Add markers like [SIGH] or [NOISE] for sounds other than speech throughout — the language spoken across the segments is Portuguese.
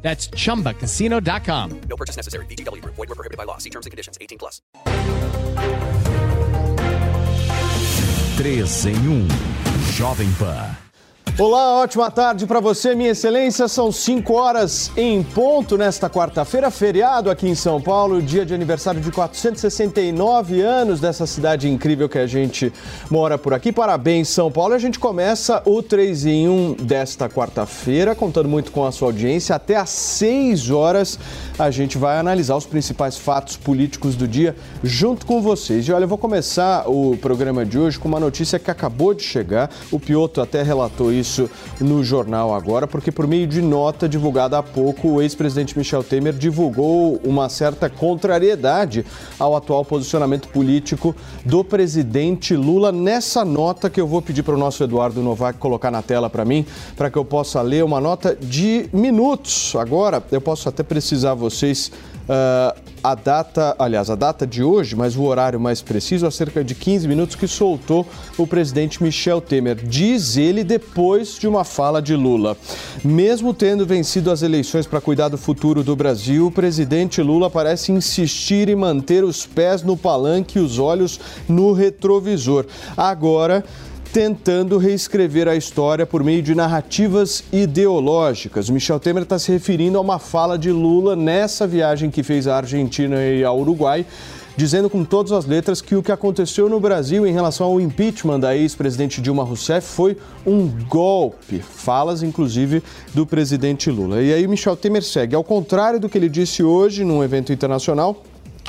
That's chumbacasino.com. No purchase necessary. VGW Group. Void were prohibited by law. See terms and conditions. 18 plus. 3 em 1. Jovem Pan. Olá, ótima tarde para você, minha excelência. São 5 horas em ponto nesta quarta-feira, feriado aqui em São Paulo, dia de aniversário de 469 anos dessa cidade incrível que a gente mora por aqui. Parabéns, São Paulo. A gente começa o 3 em 1 desta quarta-feira, contando muito com a sua audiência. Até às 6 horas a gente vai analisar os principais fatos políticos do dia junto com vocês. E olha, eu vou começar o programa de hoje com uma notícia que acabou de chegar. O Pioto até relatou isso isso no jornal agora, porque por meio de nota divulgada há pouco, o ex-presidente Michel Temer divulgou uma certa contrariedade ao atual posicionamento político do presidente Lula. Nessa nota que eu vou pedir para o nosso Eduardo Novak colocar na tela para mim, para que eu possa ler uma nota de minutos. Agora, eu posso até precisar vocês uh, a data, aliás, a data de hoje, mas o horário mais preciso, há cerca de 15 minutos que soltou o presidente Michel Temer. Diz ele depois de uma fala de Lula. Mesmo tendo vencido as eleições para cuidar do futuro do Brasil, o presidente Lula parece insistir em manter os pés no palanque e os olhos no retrovisor. Agora, tentando reescrever a história por meio de narrativas ideológicas. Michel Temer está se referindo a uma fala de Lula nessa viagem que fez à Argentina e ao Uruguai, dizendo com todas as letras que o que aconteceu no Brasil em relação ao impeachment da ex-presidente Dilma Rousseff foi um golpe. Falas, inclusive, do presidente Lula. E aí Michel Temer segue. Ao contrário do que ele disse hoje num evento internacional,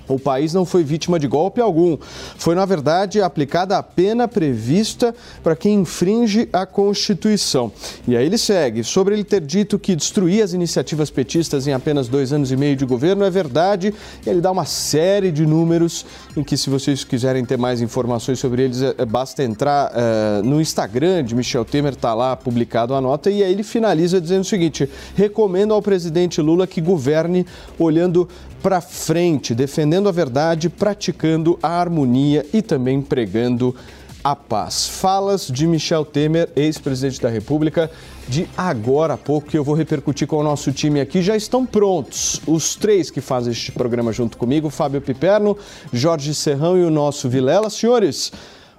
o país não foi vítima de golpe algum. Foi, na verdade, aplicada a pena prevista para quem infringe a Constituição. E aí ele segue. Sobre ele ter dito que destruía as iniciativas petistas em apenas dois anos e meio de governo, é verdade. Ele dá uma série de números em que, se vocês quiserem ter mais informações sobre eles, é, basta entrar é, no Instagram de Michel Temer, está lá publicado a nota. E aí ele finaliza dizendo o seguinte: recomendo ao presidente Lula que governe olhando para frente, defendendo a verdade, praticando a harmonia e também pregando a paz. Falas de Michel Temer, ex-presidente da República, de agora a pouco, que eu vou repercutir com o nosso time aqui. Já estão prontos os três que fazem este programa junto comigo: Fábio Piperno, Jorge Serrão e o nosso Vilela. Senhores,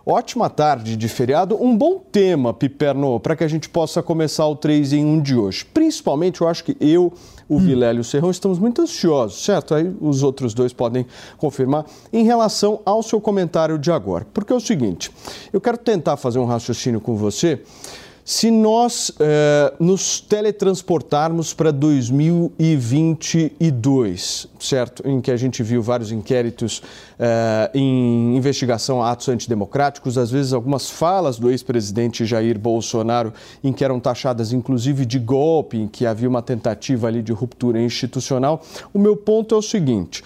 ótima tarde de feriado. Um bom tema, Piperno, para que a gente possa começar o 3 em 1 de hoje. Principalmente, eu acho que eu o hum. Vilela e o Serrão, estamos muito ansiosos, certo? Aí os outros dois podem confirmar em relação ao seu comentário de agora. Porque é o seguinte, eu quero tentar fazer um raciocínio com você se nós eh, nos teletransportarmos para 2022, certo? Em que a gente viu vários inquéritos eh, em investigação a atos antidemocráticos, às vezes algumas falas do ex-presidente Jair Bolsonaro, em que eram taxadas inclusive de golpe, em que havia uma tentativa ali de ruptura institucional. O meu ponto é o seguinte.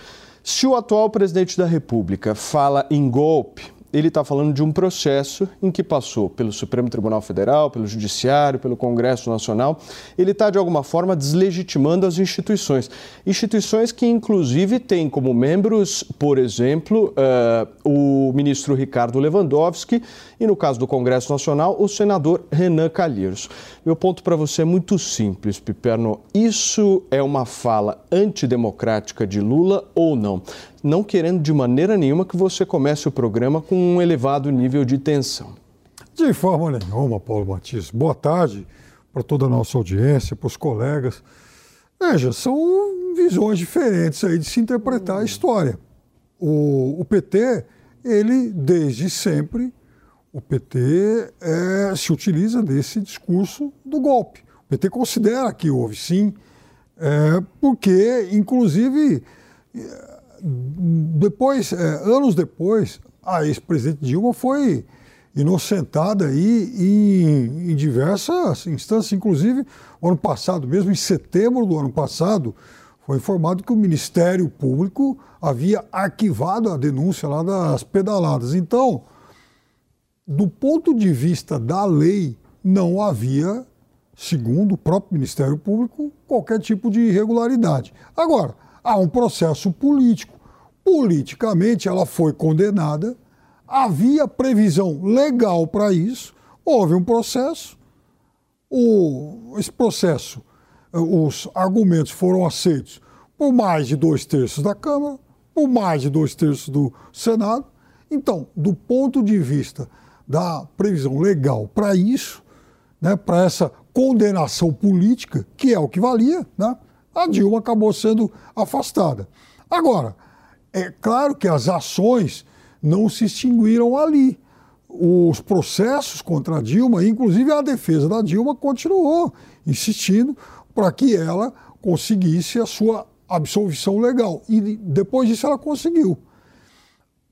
Se o atual presidente da República fala em golpe, ele está falando de um processo em que passou pelo Supremo Tribunal Federal, pelo Judiciário, pelo Congresso Nacional. Ele está, de alguma forma, deslegitimando as instituições. Instituições que, inclusive, têm como membros, por exemplo, uh, o ministro Ricardo Lewandowski e, no caso do Congresso Nacional, o senador Renan Calheiros. Meu ponto para você é muito simples, Piperno. Isso é uma fala antidemocrática de Lula ou não? Não querendo de maneira nenhuma que você comece o programa com um elevado nível de tensão. De forma nenhuma, Paulo Matias. Boa tarde para toda a nossa audiência, para os colegas. Veja, são visões diferentes aí de se interpretar a história. O, o PT, ele desde sempre, o PT é, se utiliza desse discurso do golpe. O PT considera que houve sim, é, porque, inclusive, depois, é, anos depois, a ex-presidente Dilma foi inocentada aí em, em, diversas instâncias, inclusive ano passado, mesmo em setembro do ano passado, foi informado que o Ministério Público havia arquivado a denúncia lá das pedaladas. Então, do ponto de vista da lei, não havia, segundo o próprio Ministério Público, qualquer tipo de irregularidade. Agora, há um processo político. Politicamente, ela foi condenada, havia previsão legal para isso, houve um processo, o, esse processo, os argumentos foram aceitos por mais de dois terços da Câmara, por mais de dois terços do Senado. Então, do ponto de vista da previsão legal para isso, né, para essa condenação política, que é o que valia, né, a Dilma acabou sendo afastada. Agora, é claro que as ações não se extinguiram ali. Os processos contra a Dilma, inclusive a defesa da Dilma, continuou insistindo para que ela conseguisse a sua absolvição legal. E depois disso ela conseguiu.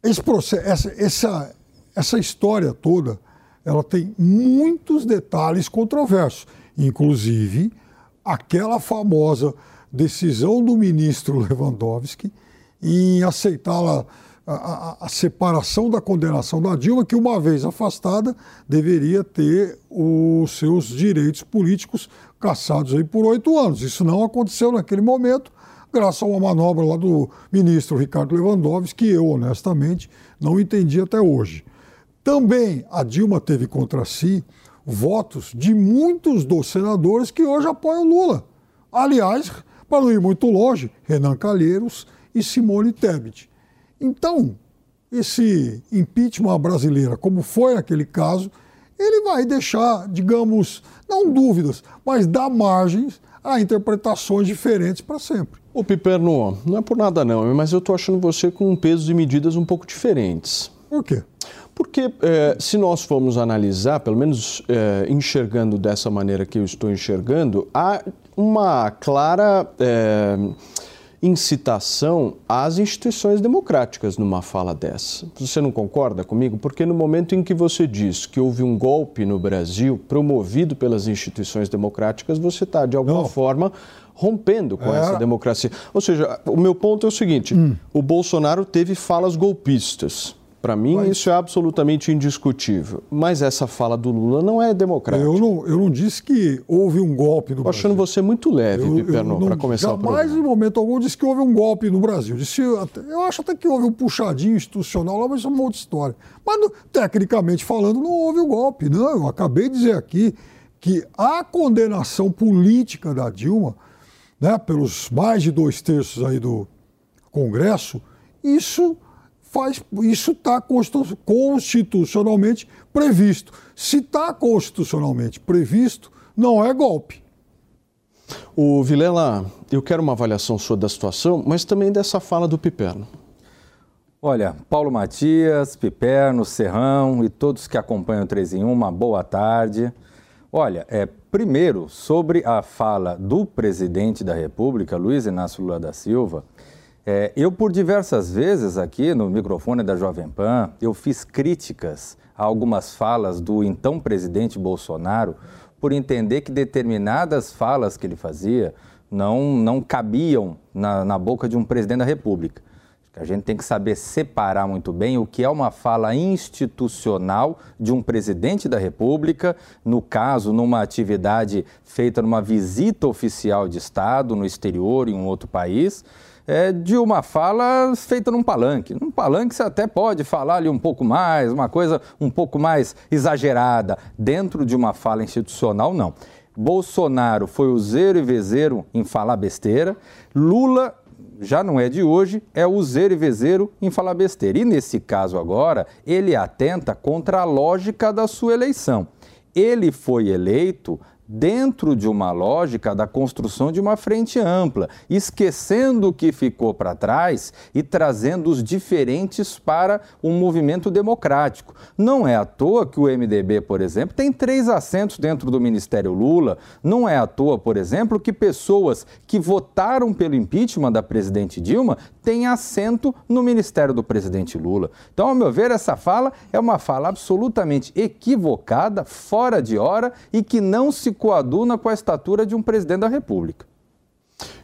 Esse processo, essa, essa, essa história toda, ela tem muitos detalhes controversos, inclusive aquela famosa decisão do ministro Lewandowski em aceitá-la a, a, a, separação da condenação da Dilma, que uma vez afastada deveria ter os seus direitos políticos cassados aí por oito anos. Isso não aconteceu naquele momento, graças a uma manobra lá do ministro Ricardo Lewandowski, que eu, honestamente, não entendi até hoje. Também a Dilma teve contra si votos de muitos dos senadores que hoje apoiam Lula. Aliás, para não ir muito longe, Renan Calheiros e Simone Tebet. Então, esse impeachment brasileira, como foi aquele caso, ele vai deixar, digamos, não dúvidas, mas dar margens a interpretações diferentes para sempre. O Piperno, não é por nada não, mas eu estou achando você com pesos e medidas um pouco diferentes. Por quê? Porque eh, se nós formos analisar, pelo menos eh, enxergando dessa maneira que eu estou enxergando, há uma clara eh, incitação às instituições democráticas numa fala dessa. Você não concorda comigo? Porque no momento em que você diz que houve um golpe no Brasil promovido pelas instituições democráticas, você está, de alguma não. forma, rompendo com é. essa democracia. Ou seja, o meu ponto é o seguinte: hum. o Bolsonaro teve falas golpistas. Para mim, Mas... isso é absolutamente indiscutível. Mas essa fala do Lula não é democrática. Eu não, eu não disse que houve um golpe no Estou achando você muito leve, Piperno, para começar jamais, o programa. Jamais, em momento algum, disse que houve um golpe no Brasil. Disse, eu acho até que houve um puxadinho institucional lá, mas isso é uma outra história. Mas, tecnicamente falando, não houve um golpe. Não, eu acabei de dizer aqui que a condenação política da Dilma, né, pelos mais de dois terços aí do Congresso, isso faz, isso está constitucionalmente previsto. Se está constitucionalmente previsto, não é golpe. O Vilela, eu quero uma avaliação sua da situação, mas também dessa fala do Piperno. Olha, Paulo Matias, Piperno, Serrão e todos que acompanham o 3 em 1, uma boa tarde. Olha, é, primeiro, sobre a fala do presidente da República, Luiz Inácio Lula da Silva, é, eu, por diversas vezes aqui no microfone da Jovem Pan, eu fiz críticas a algumas falas do então presidente Bolsonaro por entender que determinadas falas que ele fazia não, não cabiam na, na boca de um presidente da República. A gente tem que saber separar muito bem o que é uma fala institucional de um presidente da República, no caso, numa atividade feita numa visita oficial de Estado no exterior, em um outro país, é, de uma fala feita num palanque. Num palanque você até pode falar ali um pouco mais, uma coisa um pouco mais exagerada. Dentro de uma fala institucional, não. Bolsonaro foi o zero e vezeiro em falar besteira. Lula já não é de hoje, é o zero e vezeiro em falar besteira. E nesse caso agora, ele atenta contra a lógica da sua eleição. Ele foi eleito dentro de uma lógica da construção de uma frente ampla, esquecendo o que ficou para trás e trazendo os diferentes para um movimento democrático. Não é à toa que o MDB, por exemplo, tem três assentos dentro do Ministério Lula. Não é à toa, por exemplo, que pessoas que votaram pelo impeachment da presidente Dilma têm assento no Ministério do presidente Lula. Então, ao meu ver, essa fala é uma fala absolutamente equivocada, fora de hora e que não se coaduna com a estatura de um presidente da República.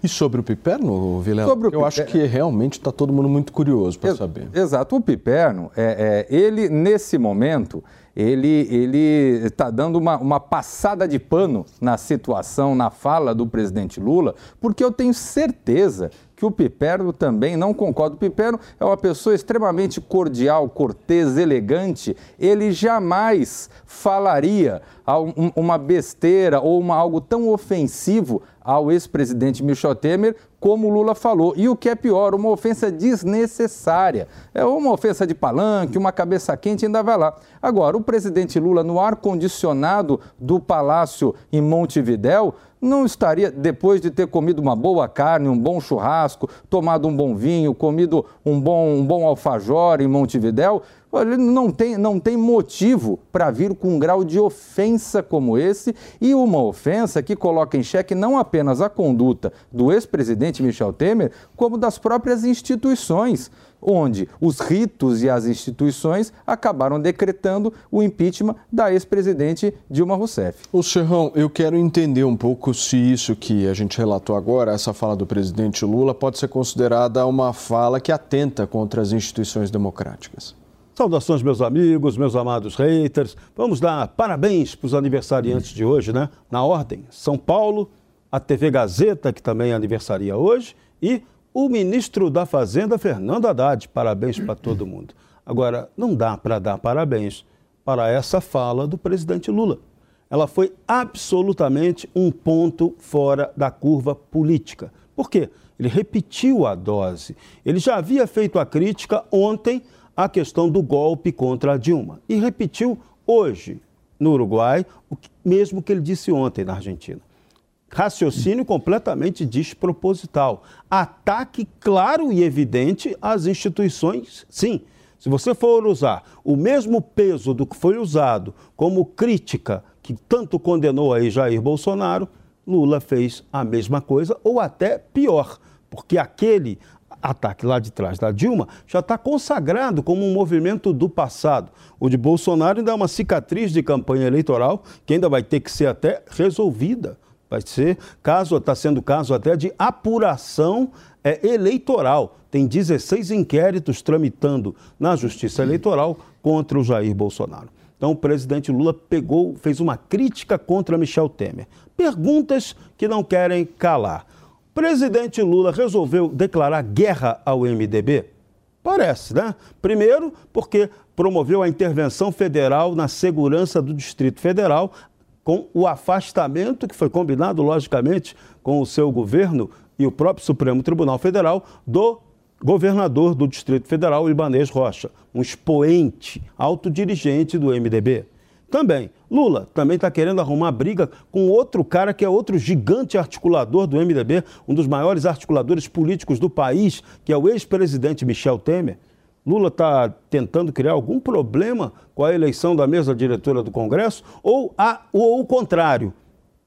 E sobre o Piperno, Vilela? Sobre o Eu Piperno- acho que realmente está todo mundo muito curioso para saber. Exato. O Piperno, é, é, ele, nesse momento, ele ele está dando uma, uma passada de pano na situação, na fala do presidente Lula, porque eu tenho certeza que o Piperno também não concorda. O Piperno é uma pessoa extremamente cordial, cortês, elegante. Ele jamais falaria um- uma besteira ou uma, algo tão ofensivo ao ex-presidente Michel Temer como Lula falou. E o que é pior, uma ofensa desnecessária. É uma ofensa de palanque, uma cabeça quente, ainda vai lá. Agora, o presidente Lula, no ar-condicionado do palácio em Montevidéu, não estaria, depois de ter comido uma boa carne, um bom churrasco, tomado um bom vinho, comido um bom, um bom alfajor em Montevidéu, ele não tem, não tem motivo para vir com um grau de ofensa como esse e uma ofensa que coloca em xeque não apenas a conduta do ex-presidente Michel Temer, como das próprias instituições onde os ritos e as instituições acabaram decretando o impeachment da ex-presidente Dilma Rousseff. Ô Serrão, eu quero entender um pouco se isso que a gente relatou agora, essa fala do presidente Lula, pode ser considerada uma fala que atenta contra as instituições democráticas. Saudações, meus amigos, meus amados haters. Vamos dar parabéns para os aniversariantes de hoje, né? Na ordem: São Paulo, a TV Gazeta, que também aniversaria hoje, e o ministro da Fazenda, Fernando Haddad. Parabéns para todo mundo. Agora, não dá para dar parabéns para essa fala do presidente Lula. Ela foi absolutamente um ponto fora da curva política. Por quê? Ele repetiu a dose. Ele já havia feito a crítica ontem à questão do golpe contra a Dilma e repetiu hoje no Uruguai o mesmo que ele disse ontem na Argentina. Raciocínio completamente desproposital. Ataque claro e evidente às instituições, sim. Se você for usar o mesmo peso do que foi usado como crítica que tanto condenou aí Jair Bolsonaro, Lula fez a mesma coisa ou até pior, porque aquele ataque lá de trás da Dilma já está consagrado como um movimento do passado. O de Bolsonaro ainda é uma cicatriz de campanha eleitoral que ainda vai ter que ser até resolvida. Vai ser caso, está sendo caso até de apuração é, eleitoral. Tem 16 inquéritos tramitando na Justiça Eleitoral contra o Jair Bolsonaro. Então o presidente Lula pegou, fez uma crítica contra Michel Temer. Perguntas que não querem calar. Presidente Lula resolveu declarar guerra ao MDB? Parece, né? Primeiro, porque promoveu a intervenção federal na segurança do Distrito Federal, com o afastamento que foi combinado, logicamente, com o seu governo e o próprio Supremo Tribunal Federal do governador do Distrito Federal, Ibanez Rocha, um expoente, alto dirigente do MDB. Também, Lula também está querendo arrumar briga com outro cara que é outro gigante articulador do MDB, um dos maiores articuladores políticos do país, que é o ex-presidente Michel Temer. Lula está tentando criar algum problema com a eleição da mesa diretora do Congresso ou, a, ou o contrário.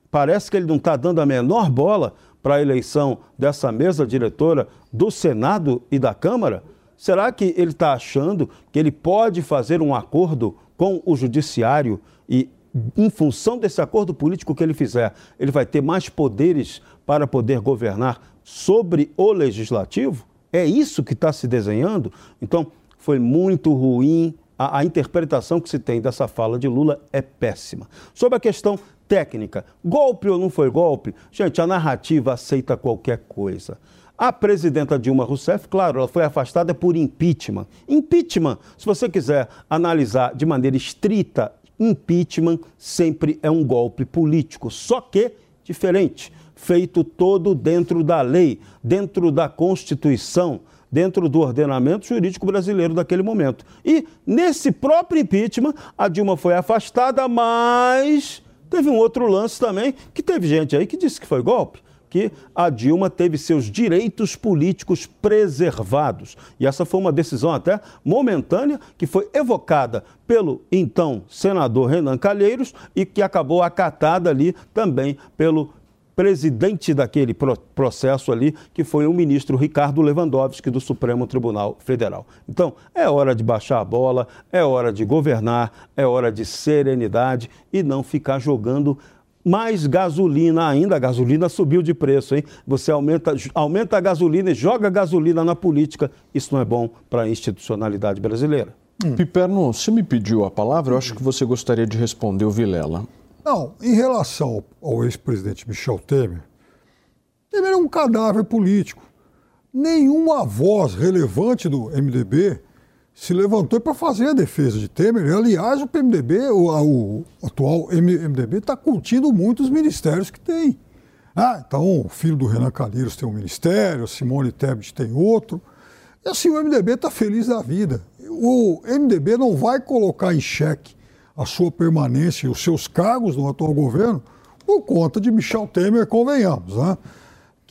Parece que ele não está dando a menor bola para a eleição dessa mesa diretora do Senado e da Câmara. Será que ele está achando que ele pode fazer um acordo com o Judiciário e, em função desse acordo político que ele fizer, ele vai ter mais poderes para poder governar sobre o legislativo? É isso que está se desenhando? Então, foi muito ruim. A, a, interpretação que se tem dessa fala de Lula é péssima. Sobre a questão técnica, golpe ou não foi golpe? Gente, a narrativa aceita qualquer coisa. A presidenta Dilma Rousseff, claro, ela foi afastada por impeachment. Impeachment, se você quiser analisar de maneira estrita, impeachment sempre é um golpe político, só que diferente feito todo dentro da lei, dentro da Constituição, dentro do ordenamento jurídico brasileiro daquele momento. E nesse próprio impeachment, a Dilma foi afastada, mas teve um outro lance também, que teve gente aí que disse que foi golpe. Que a Dilma teve seus direitos políticos preservados. E essa foi uma decisão até momentânea que foi evocada pelo então senador Renan Calheiros e que acabou acatada ali também pelo presidente daquele processo ali, que foi o ministro Ricardo Lewandowski do Supremo Tribunal Federal. Então, é hora de baixar a bola, é hora de governar, é hora de serenidade e não ficar jogando mais gasolina ainda. A gasolina subiu de preço, hein? Você aumenta, aumenta a gasolina e joga gasolina na política. Isso não é bom para a institucionalidade brasileira. Hum. Piperno, você me pediu a palavra, eu acho que você gostaria de responder o Vilela. Não, em relação ao ex-presidente Michel Temer, Temer é um cadáver político. Nenhuma voz relevante do MDB se levantou para fazer a defesa de Temer. Aliás, o PMDB, o, o atual MDB, está curtindo muito os ministérios que tem. Ah, então o filho do Renan Calheiros tem um ministério, Simone Tebet tem outro. E assim, o MDB está feliz da vida. O MDB não vai colocar em xeque a sua permanência e os seus cargos no atual governo por conta de Michel Temer, convenhamos. Né?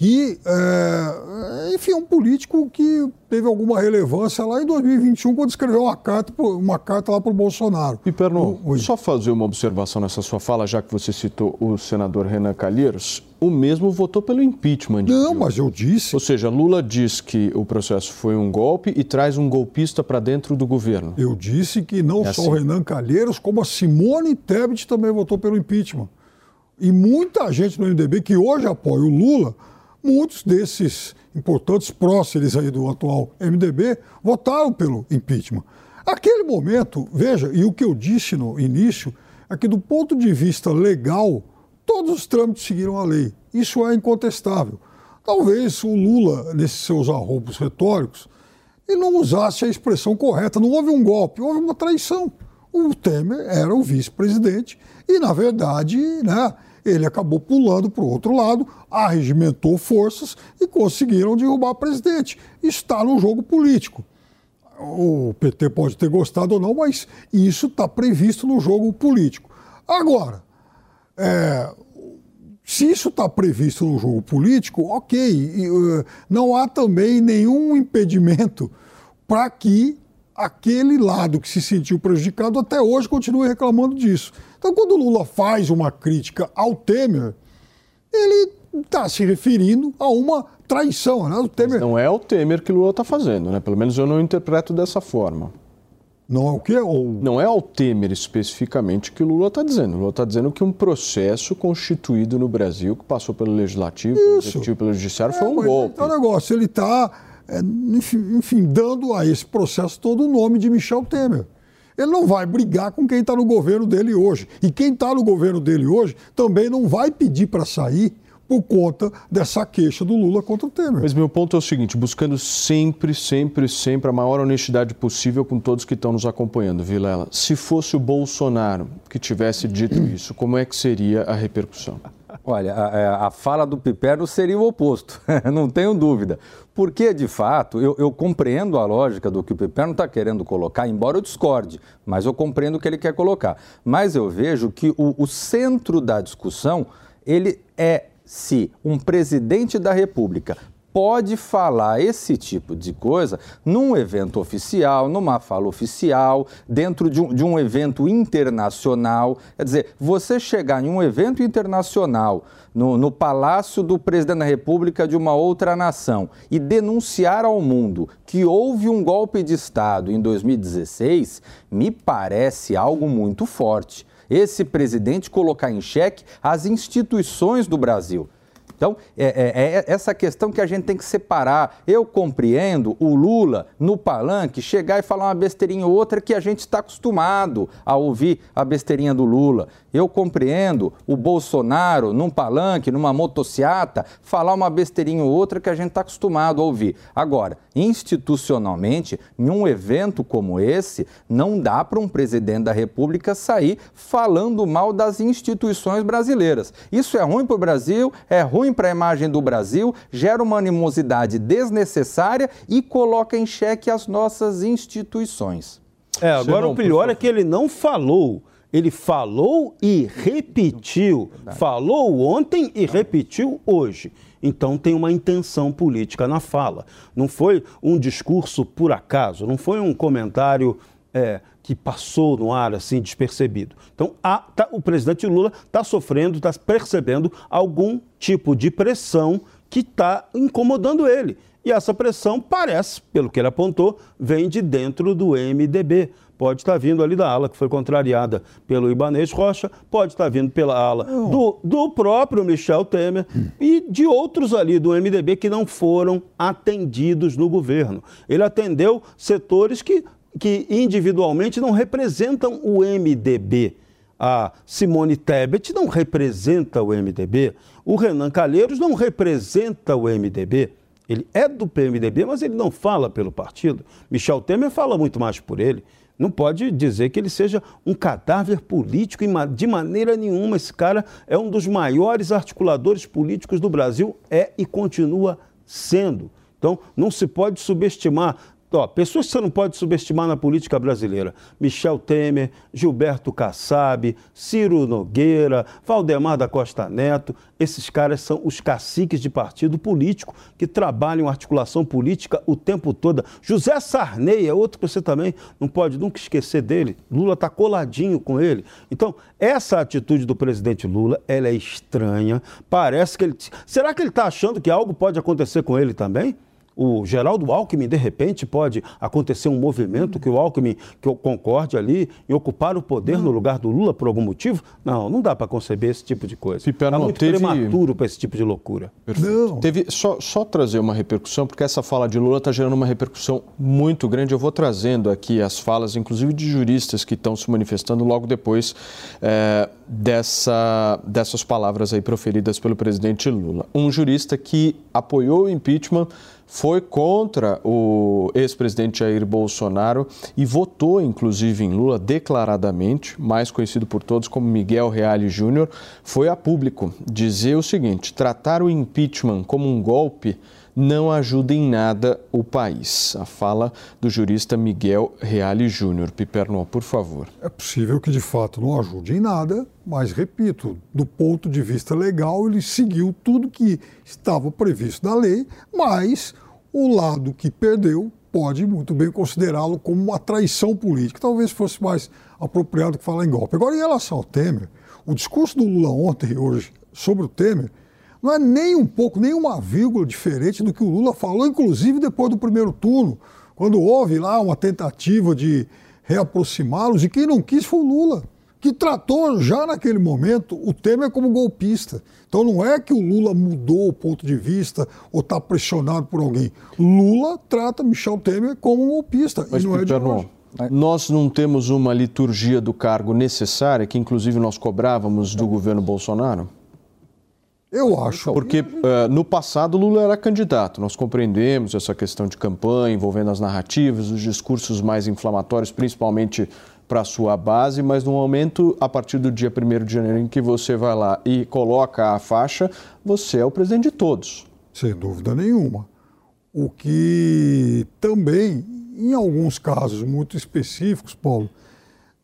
Que, é, enfim, é um político que teve alguma relevância lá em 2021, quando escreveu uma carta, uma carta lá para o Bolsonaro. Piperno, só fazer uma observação nessa sua fala, já que você citou o senador Renan Calheiros, o mesmo votou pelo impeachment. Não, mas eu disse. Ou seja, Lula diz que o processo foi um golpe e traz um golpista para dentro do governo. Eu disse que não é só assim. o Renan Calheiros, como a Simone Tebet também votou pelo impeachment. E muita gente no MDB que hoje apoia o Lula muitos desses importantes próceres aí do atual MDB votaram pelo impeachment. Aquele momento, veja, e o que eu disse no início, é que do ponto de vista legal, todos os trâmites seguiram a lei. Isso é incontestável. Talvez o Lula, nesses seus arroubos retóricos, ele não usasse a expressão correta. Não houve um golpe, houve uma traição. O Temer era o vice-presidente e, na verdade, né, ele acabou pulando para o outro lado, arregimentou forças e conseguiram derrubar o presidente. Está no jogo político. O PT pode ter gostado ou não, mas isso está previsto no jogo político. Agora, é, se isso está previsto no jogo político, ok. E, uh, não há também nenhum impedimento para que aquele lado que se sentiu prejudicado até hoje continue reclamando disso. Então, quando o Lula faz uma crítica ao Temer, ele está se referindo a uma traição. Né? O Temer... Mas não é o Temer que o Lula está fazendo, né? Pelo menos eu não interpreto dessa forma. Não é o quê? Ou... Não é ao Temer especificamente que o Lula está dizendo. O Lula está dizendo que um processo constituído no Brasil, que passou pelo Legislativo, pelo Executivo, pelo Judiciário, é, foi um golpe. É um negócio, ele está, é, enfim, enfim, dando a esse processo todo o nome de Michel Temer. Ele não vai brigar com quem está no governo dele hoje. E quem está no governo dele hoje também não vai pedir para sair por conta dessa queixa do Lula contra o Temer. Mas meu ponto é o seguinte: buscando sempre, sempre, sempre a maior honestidade possível com todos que estão nos acompanhando, Vilela. Se fosse o Bolsonaro que tivesse dito [CLEARS THROAT] isso, como é que seria a repercussão? Olha, a, é, a, fala do Piperno seria o oposto, [LAUGHS] não tenho dúvida. Porque, de fato, eu, eu compreendo a lógica do que o Piperno está querendo colocar, embora eu discorde, mas eu compreendo o que ele quer colocar. Mas eu vejo que o, o centro da discussão, ele é se um presidente da República pode falar esse tipo de coisa num evento oficial, numa fala oficial, dentro de um, de um evento internacional. Quer dizer, você chegar em um evento internacional, no, no palácio do presidente da República de uma outra nação, e denunciar ao mundo que houve um golpe de Estado em 2016, me parece algo muito forte. Esse presidente colocar em xeque as instituições do Brasil. Então, é, é, é, essa questão que a gente tem que separar. Eu compreendo o Lula, no palanque, chegar e falar uma besteirinha ou outra que a gente está acostumado a ouvir a besteirinha do Lula. Eu compreendo o Bolsonaro, num palanque, numa motociata, falar uma besteirinha ou outra que a gente está acostumado a ouvir. Agora, institucionalmente, em um evento como esse, não dá para um presidente da República sair falando mal das instituições brasileiras. Isso é ruim para o Brasil, é ruim para a imagem do Brasil, gera uma animosidade desnecessária e coloca em xeque as nossas instituições. É, agora o pior é que ele não falou ele falou e repetiu. Falou ontem e repetiu hoje. Então tem uma intenção política na fala. Não foi um discurso por acaso, não foi um comentário é, que passou no ar assim despercebido. Então a, tá, o presidente Lula está sofrendo, está percebendo algum tipo de pressão que está incomodando ele. E essa pressão parece, pelo que ele apontou, vem de dentro do MDB. Pode estar vindo ali da ala que foi contrariada pelo Ibanês Rocha, pode estar vindo pela ala do, do próprio Michel Temer e de outros ali do MDB que não foram atendidos no governo. Ele atendeu setores que, que individualmente não representam o MDB. A Simone Tebet não representa o MDB. O Renan Calheiros não representa o MDB. Ele é do PMDB, mas ele não fala pelo partido. Michel Temer fala muito mais por ele. Não pode dizer que ele seja um cadáver político de maneira nenhuma. Esse cara é um dos maiores articuladores políticos do Brasil, é e continua sendo. Então, não se pode subestimar Ó, pessoas que você não pode subestimar na política brasileira: Michel Temer, Gilberto Kassab, Ciro Nogueira, Valdemar da Costa Neto. Esses caras são os caciques de partido político que trabalham articulação política o tempo todo. José Sarney é outro que você também não pode nunca esquecer dele. Lula está coladinho com ele. Então, essa atitude do presidente Lula, ela é estranha. Parece que ele. Será que ele está achando que algo pode acontecer com ele também? O Geraldo Alckmin, de repente, pode acontecer um movimento que o Alckmin que concorde ali e ocupar o poder não. no lugar do Lula por algum motivo? Não, não dá para conceber esse tipo de coisa. Está muito teve... prematuro para esse tipo de loucura. Não. Teve só, só trazer uma repercussão, porque essa fala de Lula está gerando uma repercussão muito grande. Eu vou trazendo aqui as falas, inclusive de juristas que estão se manifestando logo depois é, dessa, dessas palavras aí proferidas pelo presidente Lula. Um jurista que apoiou o impeachment foi contra o ex-presidente Jair Bolsonaro e votou, inclusive, em Lula declaradamente, mais conhecido por todos como Miguel Reale Júnior, foi a público dizer o seguinte: tratar o impeachment como um golpe não ajuda em nada o país. A fala do jurista Miguel Reale Júnior. Piperno, por favor. É possível que de fato não ajude em nada, mas repito, do ponto de vista legal, ele seguiu tudo que estava previsto na lei, mas o lado que perdeu pode muito bem considerá-lo como uma traição política. Talvez fosse mais apropriado que falar em golpe. Agora, em relação ao Temer, o discurso do Lula ontem e hoje sobre o Temer não é nem um pouco, nem uma vírgula diferente do que o Lula falou, inclusive depois do primeiro turno, quando houve lá uma tentativa de reaproximá-los, e quem não quis foi o Lula, que tratou já naquele momento o Temer como golpista. Então não é que o Lula mudou o ponto de vista ou está pressionado por alguém. Lula trata Michel Temer como um golpista. Mas, e não é de hoje. Nós não temos uma liturgia do cargo necessária, que inclusive nós cobrávamos do governo Bolsonaro? Eu acho. Porque uh, no passado Lula era candidato. Nós compreendemos essa questão de campanha envolvendo as narrativas, os discursos mais inflamatórios, principalmente para a sua base, mas no momento, a partir do dia 1 de janeiro, em que você vai lá e coloca a faixa, você é o presidente de todos. Sem dúvida nenhuma. O que também, em alguns casos muito específicos, Paulo,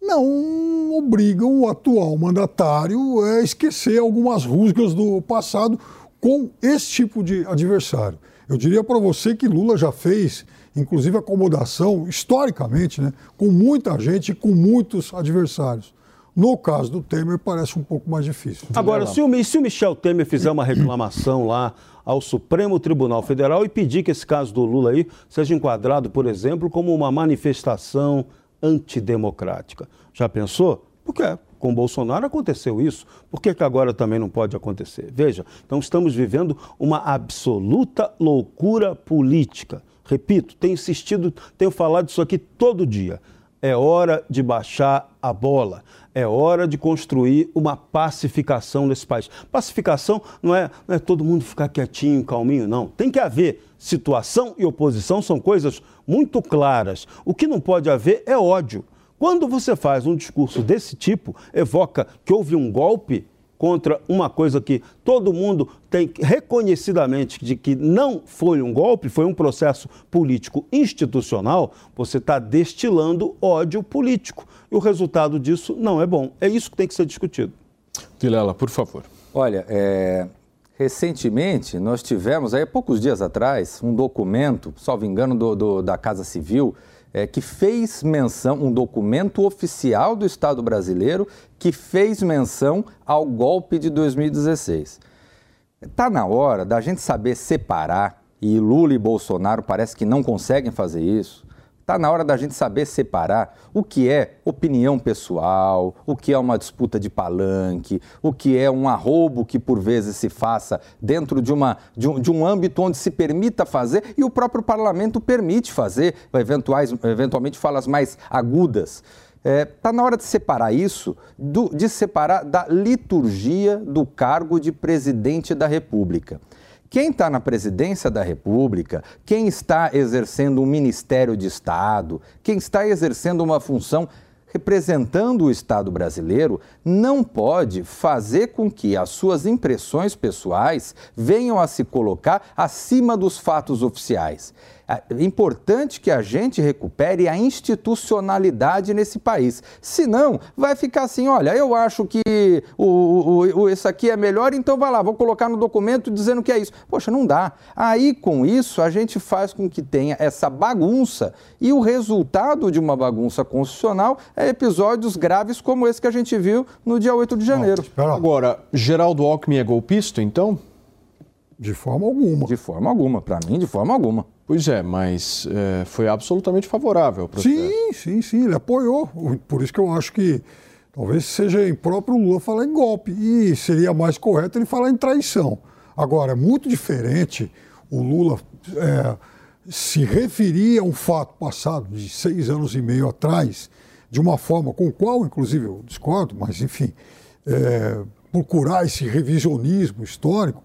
não obrigam o atual mandatário a esquecer algumas rusgas do passado com esse tipo de adversário. Eu diria para você que Lula já fez, inclusive, acomodação, historicamente, né, com muita gente e com muitos adversários. No caso do Temer, parece um pouco mais difícil. Agora, se o, se o Michel Temer fizer uma reclamação lá ao Supremo Tribunal Federal e pedir que esse caso do Lula aí seja enquadrado, por exemplo, como uma manifestação antidemocrática. Já pensou? Porque com Bolsonaro aconteceu isso. Por que, que agora também não pode acontecer? Veja, então estamos vivendo uma absoluta loucura política. Repito, tenho insistido, tenho falado isso aqui todo dia. É hora de baixar a bola. É hora de construir uma pacificação nesse país. Pacificação não é, não é todo mundo ficar quietinho, calminho, não. Tem que haver situação e oposição, são coisas muito claras. O que não pode haver é ódio. Quando você faz um discurso desse tipo, evoca que houve um golpe contra uma coisa que todo mundo tem reconhecidamente de que não foi um golpe, foi um processo político institucional, você está destilando ódio político. E o resultado disso não é bom. É isso que tem que ser discutido. Vilela, por favor. Olha, é, recentemente nós tivemos, aí poucos dias atrás, um documento, salvo engano, do, do da Casa Civil, é, que fez menção, um documento oficial do Estado brasileiro que fez menção ao golpe de 2016. Está na hora da gente saber separar e Lula e Bolsonaro parece que não conseguem fazer isso. Está na hora da gente saber separar o que é opinião pessoal, o que é uma disputa de palanque, o que é um arrobo que por vezes se faça dentro de, uma, de, um, de um âmbito onde se permita fazer e o próprio parlamento permite fazer, eventuais, eventualmente falas mais agudas. Está é, tá na hora de separar isso, do, de separar da liturgia do cargo de presidente da República. Quem está na presidência da República, quem está exercendo um ministério de Estado, quem está exercendo uma função representando o Estado brasileiro, não pode fazer com que as suas impressões pessoais venham a se colocar acima dos fatos oficiais. É importante que a gente recupere a institucionalidade nesse país. Senão, vai ficar assim: olha, eu acho que o, o, o, esse aqui é melhor, então vai lá, vou colocar no documento dizendo que é isso. Poxa, não dá. Aí, com isso, a gente faz com que tenha essa bagunça e o resultado de uma bagunça constitucional é episódios graves como esse que a gente viu no dia 8 de janeiro. Agora, Geraldo Alckmin é golpista, então? De forma alguma. De forma alguma. Para mim, de forma alguma. Pois é, mas é, foi absolutamente favorável processo. Sim, sim, sim, ele apoiou. Por isso que eu acho que talvez seja impróprio o Lula falar em golpe. E seria mais correto ele falar em traição. Agora, é muito diferente o Lula é, se referir a um fato passado de seis anos e meio atrás, de uma forma com qual, inclusive, eu discordo, mas enfim, é, procurar esse revisionismo histórico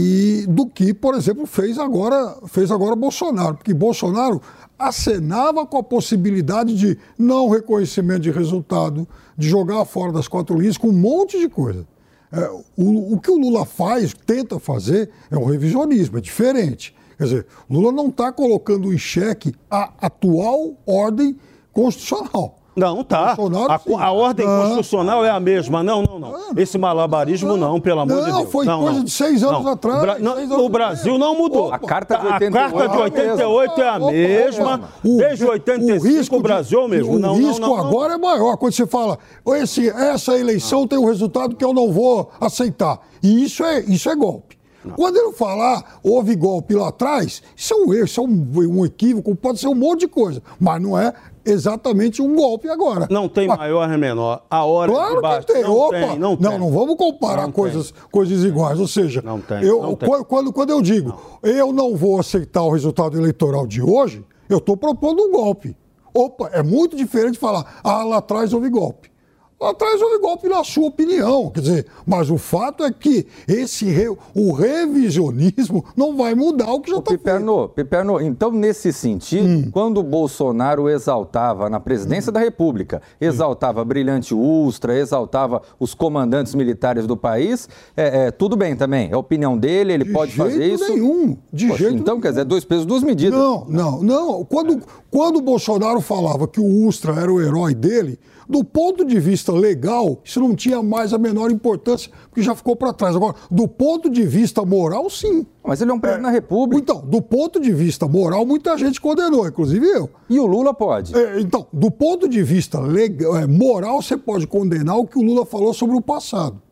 e do que, por exemplo, fez agora, fez agora Bolsonaro, porque Bolsonaro acenava com a possibilidade de não reconhecimento de resultado, de jogar fora das quatro linhas com um monte de coisa. É, o, o, que o Lula faz, tenta fazer, é um revisionismo, é diferente. Quer dizer, Lula não está colocando em xeque a atual ordem constitucional. Não, tá. A, a, ordem não. constitucional é a mesma. Não, não, não. Esse malabarismo não, pelo amor não, de Deus. Foi não, foi coisa de seis anos atrás. Bra anos o Brasil não mudou. A carta de 88, a carta de 88 é a mesma. Desde 85 o, risco o Brasil é o mesmo. O não, risco não, agora é maior. Quando você fala, esse, essa eleição tem um resultado que eu não vou aceitar. E isso é, isso é golpe. Não. Quando ele falar houve golpe lá atrás, isso é um erro, isso é um, um, equívoco, pode ser um monte de coisa, mas não é exatamente um golpe agora. Não tem Mas, maior nem menor. A hora claro que tem. Não Opa, tem, não, não, não vamos comparar não coisas, coisas iguais. Ou seja, não tem, eu, não tem. Quando, quando eu digo eu não vou aceitar o resultado eleitoral de hoje, eu estou propondo um golpe. Opa, é muito diferente de falar, ah, lá atrás houve golpe. Lá atrás houve golpe na sua opinião, quer dizer, mas o fato é que esse re, o revisionismo não vai mudar o que já está feito. Piperno, então nesse sentido, hum. quando o Bolsonaro exaltava na presidência hum. da República, exaltava brilhante Ustra, exaltava os comandantes militares do país, é, é tudo bem também, é a opinião dele, ele de pode fazer isso. Nenhum, de Poxa, jeito Então, nenhum. quer dizer, dois pesos, duas medidas. Não, não, não. Quando, quando o Bolsonaro falava que o Ustra era o herói dele, do ponto de vista legal, isso não tinha mais a menor importância, porque já ficou para trás. Agora, do ponto de vista moral, sim. Mas ele é um presidente é. da República. Então, do ponto de vista moral, muita gente condenou, inclusive eu. E o Lula pode? É, então, do ponto de vista legal, é, moral, você pode condenar o que o Lula falou sobre o passado.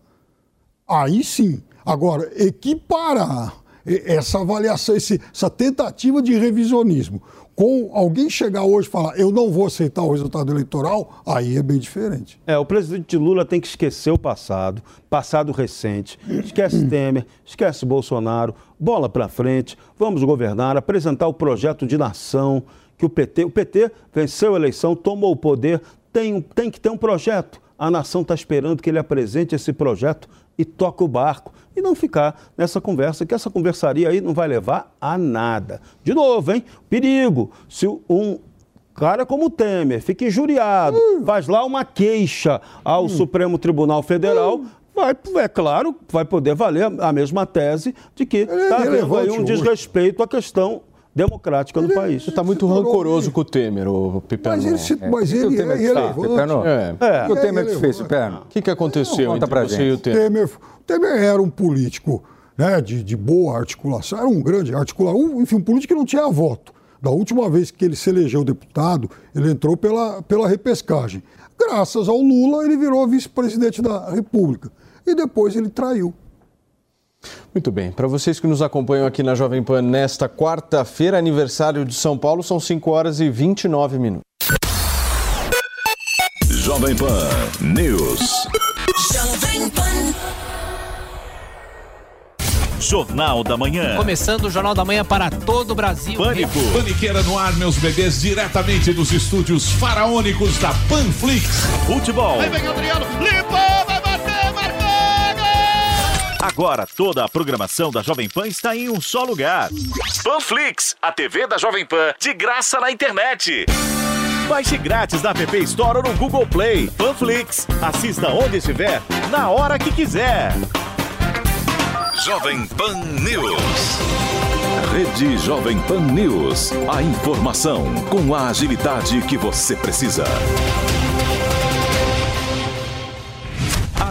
Aí sim. Agora, equiparar essa avaliação, essa tentativa de revisionismo com alguém chegar hoje e falar eu não vou aceitar o resultado eleitoral, aí é bem diferente. É, o presidente Lula tem que esquecer o passado, passado recente. Esquece Temer, esquece Bolsonaro, bola para frente, vamos governar, apresentar o projeto de nação que o PT, o PT venceu a eleição, tomou o poder, tem, tem que ter um projeto. A nação está esperando que ele apresente esse projeto e toque o barco e não ficar nessa conversa, que essa conversaria aí não vai levar a nada. De novo, hein? Perigo. Se um cara como o Temer fica injuriado, hum. faz lá uma queixa ao hum. Supremo Tribunal Federal, hum. vai, é claro, vai poder valer a mesma tese de que está havendo aí um desrespeito à questão democrática ele, no país. Você está muito rancoroso com o Temer, o Piperno. Mas ele, se, é. mas ele, o Temer ele, Piperno? É. É. O que o Temer te fez, Piperno? O que, que aconteceu entre você gente. e o Temer? Temer? Temer era um político né, de, de boa articulação, era um grande articulador, um, enfim, um político que não tinha voto. Da última vez que ele se elegeu deputado, ele entrou pela, pela repescagem. Graças ao Lula, ele virou vice-presidente da República. E depois ele traiu. Muito bem. Para vocês que nos acompanham aqui na Jovem Pan nesta quarta-feira, aniversário de São Paulo, são 5 horas e 29 minutos. Jovem Pan News. Jovem Pan. Jornal da Manhã. Começando o Jornal da Manhã para todo o Brasil. Pânico. Paniqueira no ar, meus bebês, diretamente dos estúdios faraônicos da Panflix. Futebol. vem Adriano, marcou! Agora toda a programação da Jovem Pan está em um só lugar. Panflix, a TV da Jovem Pan, de graça na internet. Baixe grátis na App Store ou no Google Play. Panflix, assista onde estiver, na hora que quiser. Jovem Pan News. Rede Jovem Pan News. A informação com a agilidade que você precisa.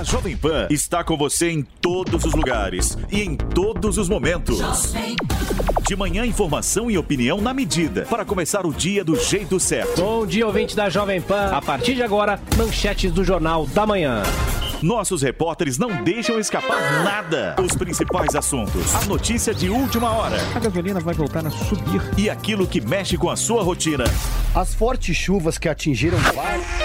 Jovem Pan está com você em todos os lugares e em todos os momentos. De manhã, informação e opinião na medida para começar o dia do jeito certo. Bom dia, ouvinte da Jovem Pan. A partir de agora, manchetes do Jornal da Manhã. Nossos repórteres não deixam escapar nada. Os principais assuntos, a notícia de última hora A gasolina vai voltar a subir. e aquilo que mexe com a sua rotina. As fortes chuvas que atingiram vários.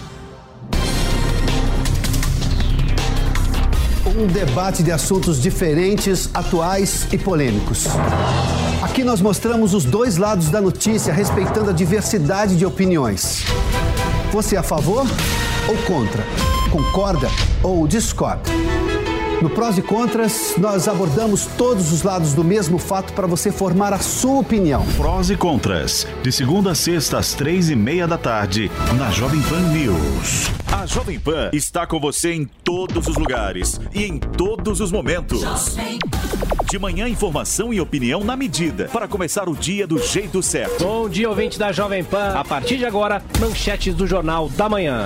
Um debate de assuntos diferentes, atuais e polêmicos. Aqui nós mostramos os dois lados da notícia, respeitando a diversidade de opiniões. Você é a favor ou contra? Concorda ou discorda? No Prós e Contras, nós abordamos todos os lados do mesmo fato para você formar a sua opinião. Prós e contras, de segunda a sexta às três e meia da tarde, na Jovem Pan News. A Jovem Pan está com você em todos os lugares e em todos os momentos. De manhã, informação e opinião na medida para começar o dia do jeito certo. Bom dia, ouvinte da Jovem Pan. A partir de agora, manchetes do Jornal da Manhã.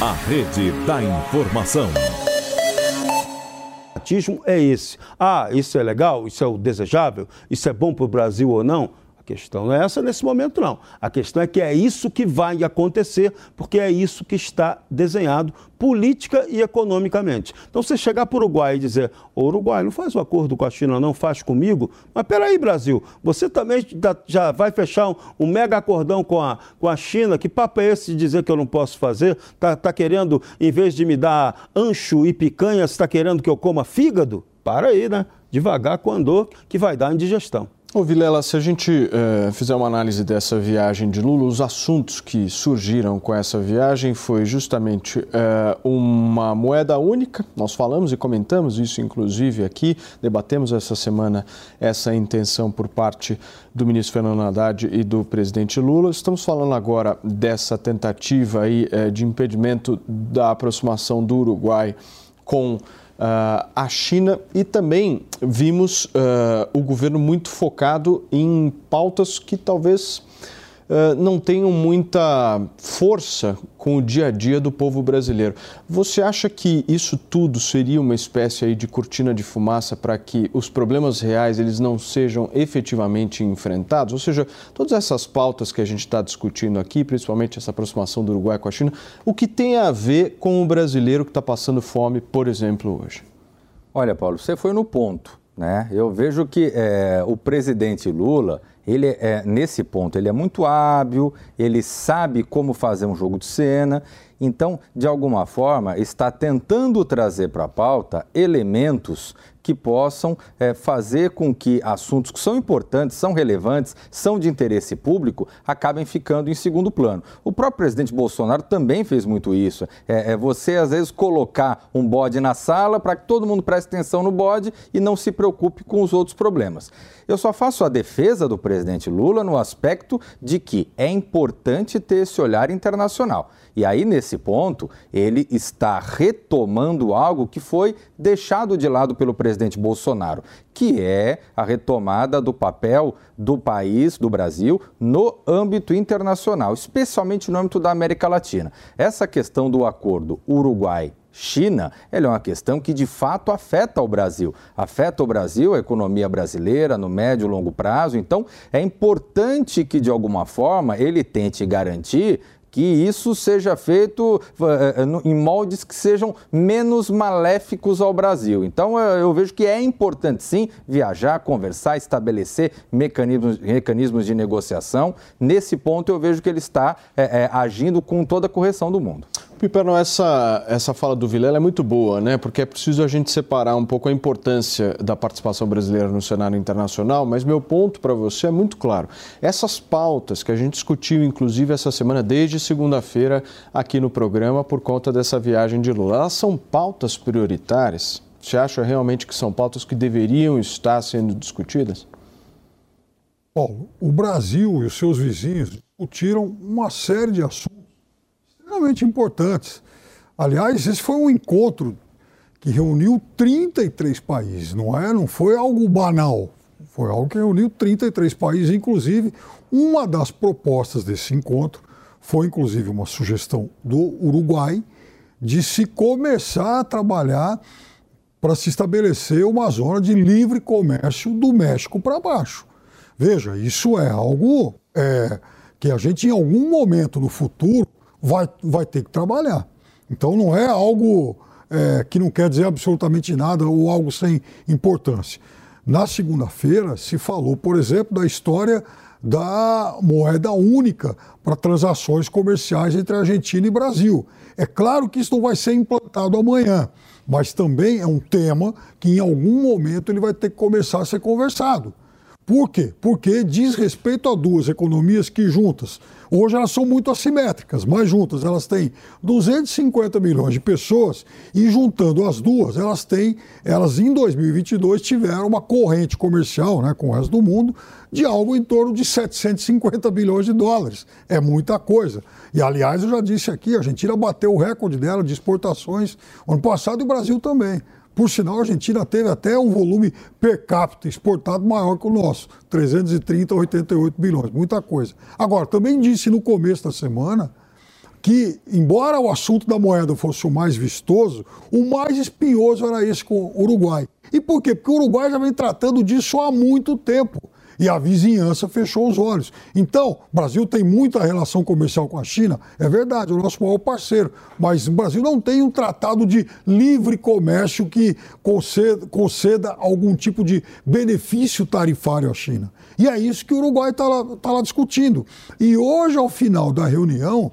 A rede da informação. pragmatismo é esse. Ah, isso é legal, isso é o desejável, isso é bom para o Brasil ou não? Questão não é essa nesse momento, não. A questão é que é isso que vai acontecer, porque é isso que está desenhado política e economicamente. Então, você chegar para o Uruguai e dizer, ô Uruguai, não faz um acordo com a China, não faz comigo, mas peraí, Brasil, você também já- vai fechar um, mega acordão com a, com a China, que papo é esse de dizer que eu não posso fazer? Tá, tá querendo, em vez de me dar ancho e picanha, está querendo que eu coma fígado? Para aí, né? Devagar com andor, que vai dar indigestão. Ô Vilela, se a gente eh, fizer uma análise dessa viagem de Lula, os assuntos que surgiram com essa viagem foi justamente eh, uma moeda única. Nós falamos e comentamos isso, inclusive, aqui, debatemos essa semana essa intenção por parte do ministro Fernando Haddad e do presidente Lula. Estamos falando agora dessa tentativa aí, eh, de impedimento da aproximação do Uruguai com ah, a China e também vimos ah, o governo muito focado em pautas que talvez não tenham muita força com o dia a dia do povo brasileiro. Você acha que isso tudo seria uma espécie aí de cortina de fumaça para que os problemas reais eles não sejam efetivamente enfrentados? Ou seja, todas essas pautas que a gente está discutindo aqui, principalmente essa aproximação do Uruguai com a China, o que tem a ver com o brasileiro que está passando fome, por exemplo, hoje? Olha, Paulo, você foi no ponto. Né? Eu vejo que é, o presidente Lula, ele é, nesse ponto, ele é muito hábil, ele sabe como fazer um jogo de cena, então, de alguma forma, está tentando trazer para a pauta elementos que possam é, fazer com que assuntos que são importantes, são relevantes, são de interesse público, acabem ficando em segundo plano. O próprio presidente Bolsonaro também fez muito isso. É, é você, às vezes, colocar um bode na sala para que todo mundo preste atenção no bode e não se preocupe com os outros problemas. Eu só faço a defesa do presidente Lula no aspecto de que é importante ter esse olhar internacional. E aí, nesse ponto, ele está retomando algo que foi deixado de lado pelo presidente Bolsonaro, que é a retomada do papel do país, do Brasil, no âmbito internacional, especialmente no âmbito da América Latina. Essa questão do acordo Uruguai China, ela é uma questão que de fato afeta o Brasil. Afeta o Brasil, a economia brasileira no médio e longo prazo. Então, é importante que, de alguma forma, ele tente garantir que isso seja feito eh, eh, em moldes que sejam menos maléficos ao Brasil. Então, eu vejo que é importante, sim, viajar, conversar, estabelecer mecanismos, mecanismos de negociação. Nesse ponto, eu vejo que ele está é, é, agindo com toda a correção do mundo. Piperno, essa, essa fala do Vilela é muito boa, né? Porque é preciso a gente separar um pouco a importância da participação brasileira no cenário internacional, mas meu ponto para você é muito claro. Essas pautas que a gente discutiu, inclusive, essa semana, desde segunda-feira, aqui no programa, por conta dessa viagem de Lula, elas são pautas prioritárias? Você acha realmente que são pautas que deveriam estar sendo discutidas? Paulo, o Brasil e os seus vizinhos discutiram uma série de assuntos extremamente importantes. Aliás, esse foi um encontro que reuniu 33 países, não é? Não foi algo banal. Foi algo que reuniu 33 países, inclusive uma das propostas desse encontro foi inclusive uma sugestão do Uruguai de se começar a trabalhar para se estabelecer uma zona de livre comércio do México para baixo. Veja, isso é algo é, que a gente em algum momento no futuro vai, vai ter que trabalhar. Então não é algo é, que não quer dizer absolutamente nada ou algo sem importância. Na segunda-feira se falou, por exemplo, da história da moeda única para transações comerciais entre Argentina e Brasil. É claro que isso não vai ser implantado amanhã, mas também é um tema que em algum momento ele vai ter que começar a ser conversado. Por quê? Porque diz respeito a duas economias que juntas Hoje elas são muito assimétricas, mas juntas elas têm 250 milhões de pessoas e juntando as duas, elas têm, elas em 2022 tiveram uma corrente comercial, né, com o resto do mundo, de algo em torno de 750 bilhões de dólares. É muita coisa. E aliás, eu já disse aqui, a Argentina bateu o recorde dela de exportações ano passado e o Brasil também. Por sinal, a Argentina teve até um volume per capita exportado maior que o nosso, 330 a 88 bilhões, muita coisa. Agora, também disse no começo da semana que, embora o assunto da moeda fosse o mais vistoso, o mais espinhoso era esse com o Uruguai. E por quê? Porque o Uruguai já vem tratando disso há muito tempo e a vizinhança fechou os olhos. Então, o Brasil tem muita relação comercial com a China, é verdade, é o nosso maior parceiro, mas o Brasil não tem um tratado de livre comércio que conceda, conceda algum tipo de benefício tarifário à China. E é isso que o Uruguai está lá, tá lá discutindo. E hoje, ao final da reunião,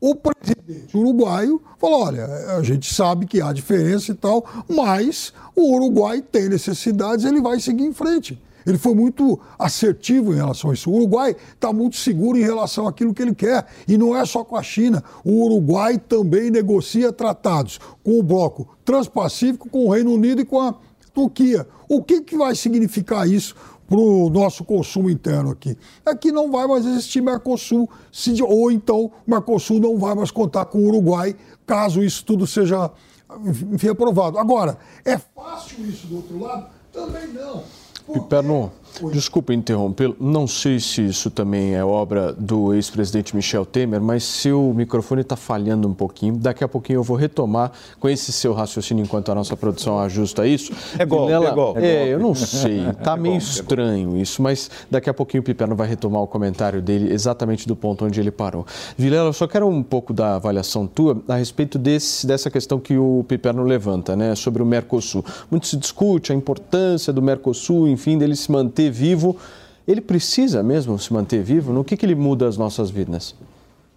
o presidente uruguaio falou: olha, a gente sabe que há diferença e tal, mas o Uruguai tem necessidades, ele vai seguir em frente. Ele foi muito assertivo em relação a isso. O Uruguai está muito seguro em relação àquilo que ele quer. E não é só com a China. O Uruguai também negocia tratados com o bloco transpacífico, com o Reino Unido e com a Turquia. O que, que vai significar isso para o nosso consumo interno aqui? É que não vai mais existir Mercosul, se, ou então o Mercosul não vai mais contar com o Uruguai, caso isso tudo seja enfim, aprovado. Agora, é fácil isso do outro lado? Também não. Piperno, Desculpa interrompê-lo, não sei se isso também é obra do ex-presidente Michel Temer, mas seu microfone está falhando um pouquinho. Daqui a pouquinho eu vou retomar com esse seu raciocínio enquanto a nossa produção ajusta isso. É golpe, Vilela, é golpe. É, eu não sei, [LAUGHS] tá meio estranho isso, mas daqui a pouquinho o Piperno vai retomar o comentário dele exatamente do ponto onde ele parou. Vilela, eu só quero um pouco da avaliação tua a respeito desse, dessa questão que o Piperno levanta, né, sobre o Mercosul. Muito se discute a importância do Mercosul, enfim, dele se manter vivo. Ele precisa mesmo se manter vivo? No que, que ele muda as nossas vidas?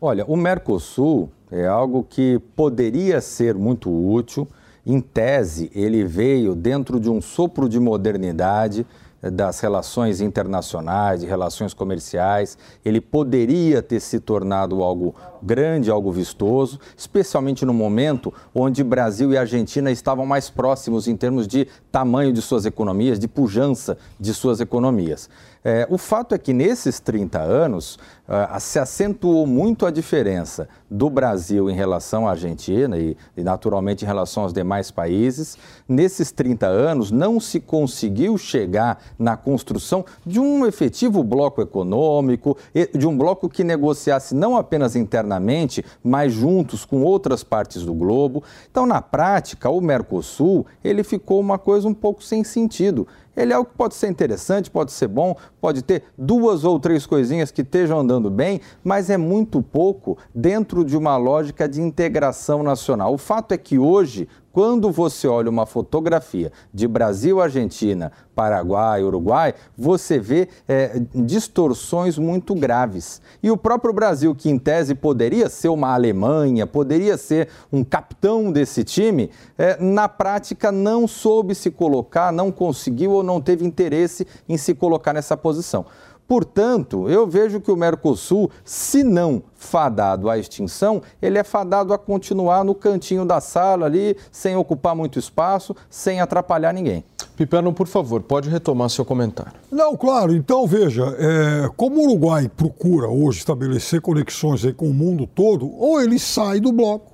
Olha, o Mercosul é algo que poderia ser muito útil. Em tese, ele veio dentro de um sopro de modernidade das relações internacionais, de relações comerciais. Ele poderia ter se tornado algo grande, algo vistoso, especialmente no momento onde Brasil e Argentina estavam mais próximos em termos de tamanho de suas economias, de pujança de suas economias. É, o fato é que nesses 30 anos ah, se acentuou muito a diferença do Brasil em relação à Argentina e, e, naturalmente, em relação aos demais países. Nesses 30 anos, não se conseguiu chegar na construção de um efetivo bloco econômico, de um bloco que negociasse não apenas internamente, mas juntos com outras partes do globo. Então, na prática, o Mercosul ele ficou uma coisa um pouco sem sentido. Ele é algo que pode ser interessante, pode ser bom, pode ter duas ou três coisinhas que estejam andando bem, mas é muito pouco dentro de uma lógica de integração nacional. O fato é que hoje, quando você olha uma fotografia de Brasil, Argentina, Paraguai, Uruguai, você vê é, distorções muito graves. E o próprio Brasil, que em tese poderia ser uma Alemanha, poderia ser um capitão desse time, é, na prática não soube se colocar, não conseguiu ou não teve interesse em se colocar nessa posição. Portanto, eu vejo que o Mercosul, se não fadado à extinção, ele é fadado a continuar no cantinho da sala ali, sem ocupar muito espaço, sem atrapalhar ninguém. Piperno, por favor, pode retomar seu comentário. Não, claro. Então, veja, é, como o Uruguai procura hoje estabelecer conexões aí com o mundo todo, ou ele sai do bloco,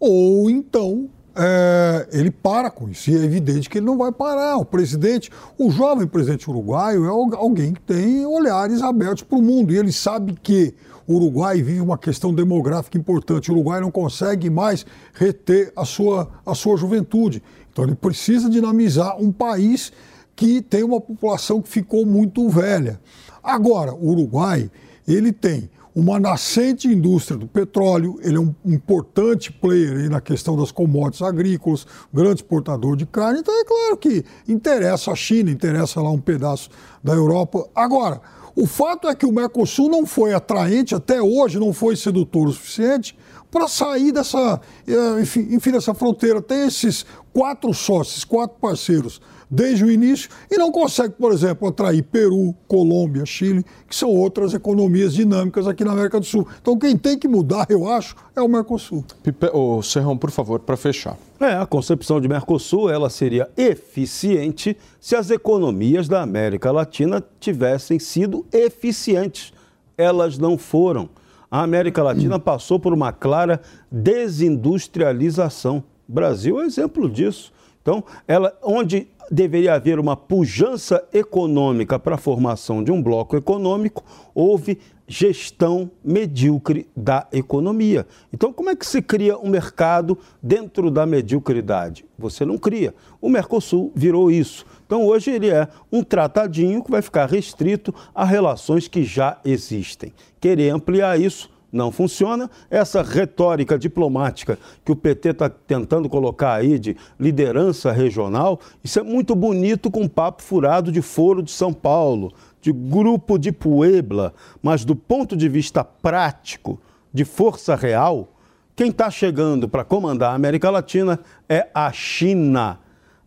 ou então é, ele para com isso. E é evidente que ele não vai parar. O presidente, o jovem presidente uruguaio é al- alguém que tem olhares abertos para o mundo. E ele sabe que o Uruguai vive uma questão demográfica importante. O Uruguai não consegue mais reter a sua, a sua juventude. Então ele precisa dinamizar um país que tem uma população que ficou muito velha. Agora, o Uruguai, ele tem uma nascente indústria do petróleo, ele é um importante player na questão das commodities agrícolas, grande exportador de carne, então é claro que interessa a China, interessa lá um pedaço da Europa. Agora, o fato é que o Mercosul não foi atraente até hoje, não foi sedutor o suficiente para sair dessa, eh, enfim, dessa fronteira. Tem esses quatro sócios, quatro parceiros desde o início e não consegue, por exemplo, atrair Peru, Colômbia, Chile, que são outras economias dinâmicas aqui na América do Sul. Então quem tem que mudar, eu acho, é o Mercosul. Pipe... Ô, Serrão, por favor, para fechar. É, a concepção de Mercosul ela seria eficiente se as economias da América Latina tivessem sido eficientes. Elas não foram. A América Latina passou por uma clara desindustrialização. O Brasil é exemplo disso. Então, ela, onde deveria haver uma pujança econômica para a formação de um bloco econômico, houve gestão medíocre da economia. Então, como é que se cria um mercado dentro da mediocridade? Você não cria. O Mercosul virou isso. Então, hoje ele é um tratadinho que vai ficar restrito a relações que já existem. Querer ampliar isso não funciona. Essa retórica diplomática que o PT está tentando colocar aí de liderança regional, isso é muito bonito com papo furado de foro de São Paulo, de grupo de Puebla, mas do ponto de vista prático, de força real, quem está chegando para comandar a América Latina é a China.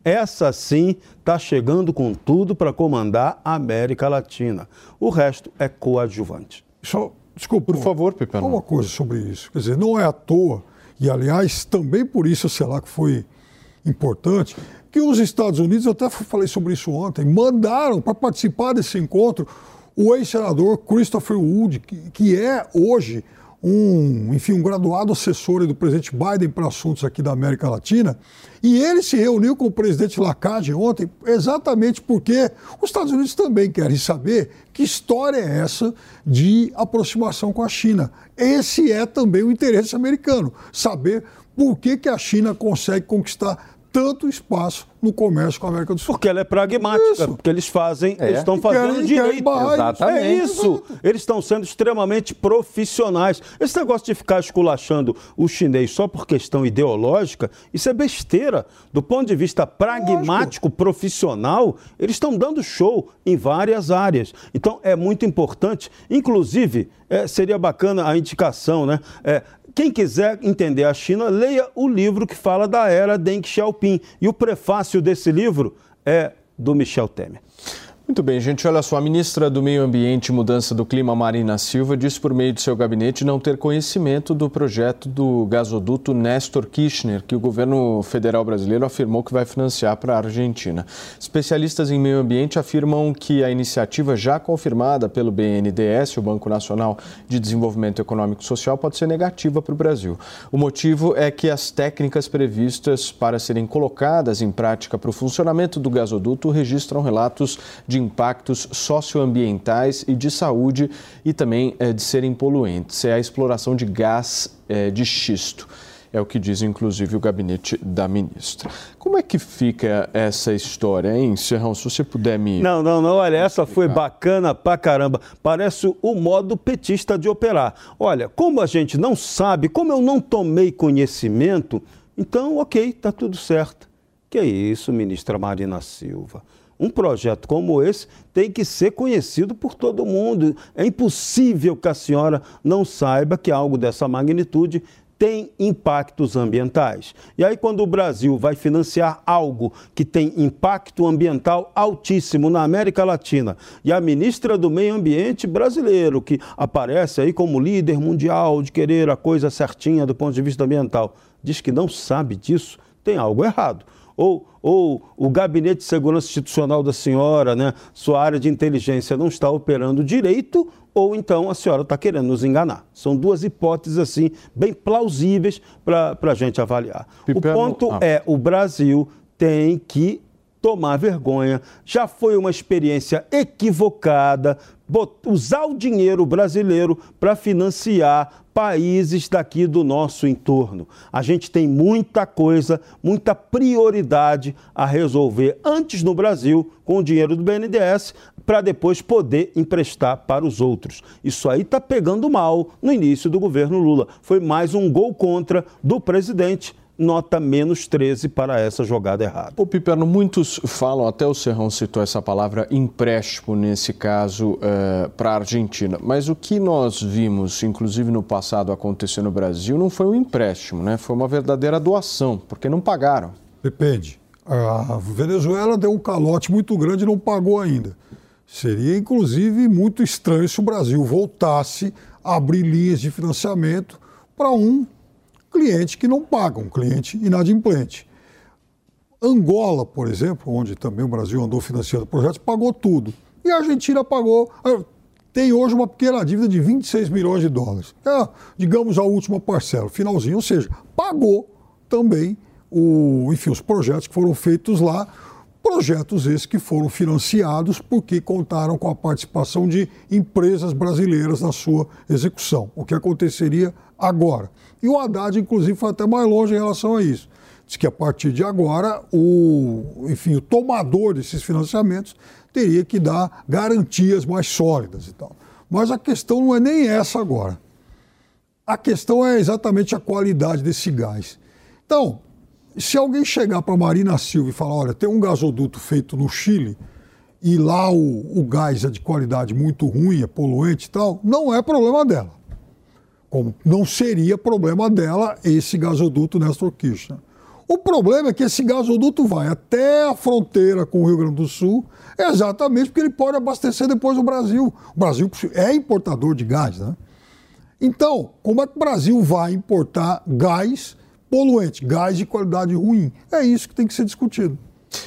Essa sim está chegando com tudo para comandar a América Latina. O resto é coadjuvante. Só, desculpa. Por favor, Pepe. Uma coisa sobre isso. Quer dizer, não é à toa, e aliás, também por isso, sei lá, que foi importante, que os Estados Unidos, eu até falei sobre isso ontem, mandaram para participar desse encontro o ex-senador Christopher Wood, que, que é hoje um, enfim, um graduado assessor do presidente Biden para assuntos aqui da América Latina, e ele se reuniu com o presidente Lacage ontem, exatamente porque os Estados Unidos também querem saber que história é essa de aproximação com a China. Esse é também o interesse americano, saber por que, que a China consegue conquistar tanto espaço no comércio com a América do Sul. Porque ela é pragmática, isso. porque eles fazem, é. eles estão fazendo querem, direito. Querem Exatamente. É isso. Eles estão sendo extremamente profissionais. Esse negócio de ficar esculachando o chinês só por questão ideológica, isso é besteira. Do ponto de vista pragmático, Lógico. profissional, eles estão dando show em várias áreas. Então é muito importante, inclusive, é, seria bacana a indicação, né? É, quem quiser entender a China, leia o livro que fala da era Deng Xiaoping. E o prefácio desse livro é do Michel Temer. Muito bem, gente. Olha só, a ministra do Meio Ambiente e Mudança do Clima, Marina Silva, disse por meio de seu gabinete não ter conhecimento do projeto do gasoduto Nestor Kirchner, que o governo federal brasileiro afirmou que vai financiar para a Argentina. Especialistas em meio ambiente afirmam que a iniciativa já confirmada pelo BNDES, o Banco Nacional de Desenvolvimento Econômico e Social, pode ser negativa para o Brasil. O motivo é que as técnicas previstas para serem colocadas em prática para o funcionamento do gasoduto registram relatos de de impactos socioambientais e de saúde e também é, de serem poluentes. É a exploração de gás é, de xisto. É o que diz, inclusive, o gabinete da ministra. Como é que fica essa história, hein, Serrão? Se você puder me. Não, não, não. Olha, essa foi bacana pra caramba. Parece o modo petista de operar. Olha, como a gente não sabe, como eu não tomei conhecimento, então, ok, tá tudo certo. Que é isso, ministra Marina Silva um projeto como esse tem que ser conhecido por todo mundo. É impossível que a senhora não saiba que algo dessa magnitude tem impactos ambientais. E aí, quando o Brasil vai financiar algo que tem impacto ambiental altíssimo na América Latina, e a ministra do Meio Ambiente brasileiro, que aparece aí como líder mundial de querer a coisa certinha do ponto de vista ambiental, diz que não sabe disso, tem algo errado ou, ou o gabinete de segurança institucional da senhora, né, sua área de inteligência não está operando direito, ou então a senhora está querendo nos enganar. São duas hipóteses assim bem plausíveis para a gente avaliar. O ponto ah. é o Brasil tem que tomar vergonha. Já foi uma experiência equivocada usar o dinheiro brasileiro para financiar países daqui do nosso entorno. A gente tem muita coisa, muita prioridade a resolver antes no Brasil com o dinheiro do BNDES para depois poder emprestar para os outros. Isso aí está pegando mal no início do governo Lula. Foi mais um gol contra do presidente nota menos 13 para essa jogada errada. O Piperno, muitos falam, até o Serrão citou essa palavra empréstimo nesse caso uh, para a Argentina, mas o que nós vimos, inclusive no passado, acontecer no Brasil, não foi um empréstimo, né? foi uma verdadeira doação, porque não pagaram. Depende. A Venezuela deu um calote muito grande e não pagou ainda. Seria, inclusive, muito estranho se o Brasil voltasse a abrir linhas de financiamento para um cliente que não paga, um cliente inadimplente. Angola, por exemplo, onde também o Brasil andou financiando projetos, pagou tudo. E a Argentina pagou, ah, tem hoje uma pequena dívida de 26 milhões de dólares. É, digamos, a última parcela, finalzinho, ou seja, pagou também o, enfim, os projetos que foram feitos lá, projetos esses que foram financiados porque contaram com a participação de empresas brasileiras na sua execução. O que aconteceria agora? E o Haddad, inclusive, foi até mais longe em relação a isso. Diz que a partir de agora, o, enfim, o tomador desses financiamentos teria que dar garantias mais sólidas e tal. Mas a questão não é nem essa agora. A questão é exatamente a qualidade desse gás. Então, se alguém chegar para Marina Silva e falar, olha, tem um gasoduto feito no Chile e lá o, o gás é de qualidade muito ruim, é poluente e tal, não é problema dela como não seria problema dela esse gasoduto Nestor Kirchner. O problema é que esse gasoduto vai até a fronteira com o Rio Grande do Sul, exatamente porque ele pode abastecer depois o Brasil. O Brasil é importador de gás, né? Então, como é que o Brasil vai importar gás poluente, gás de qualidade ruim? É isso que tem que ser discutido.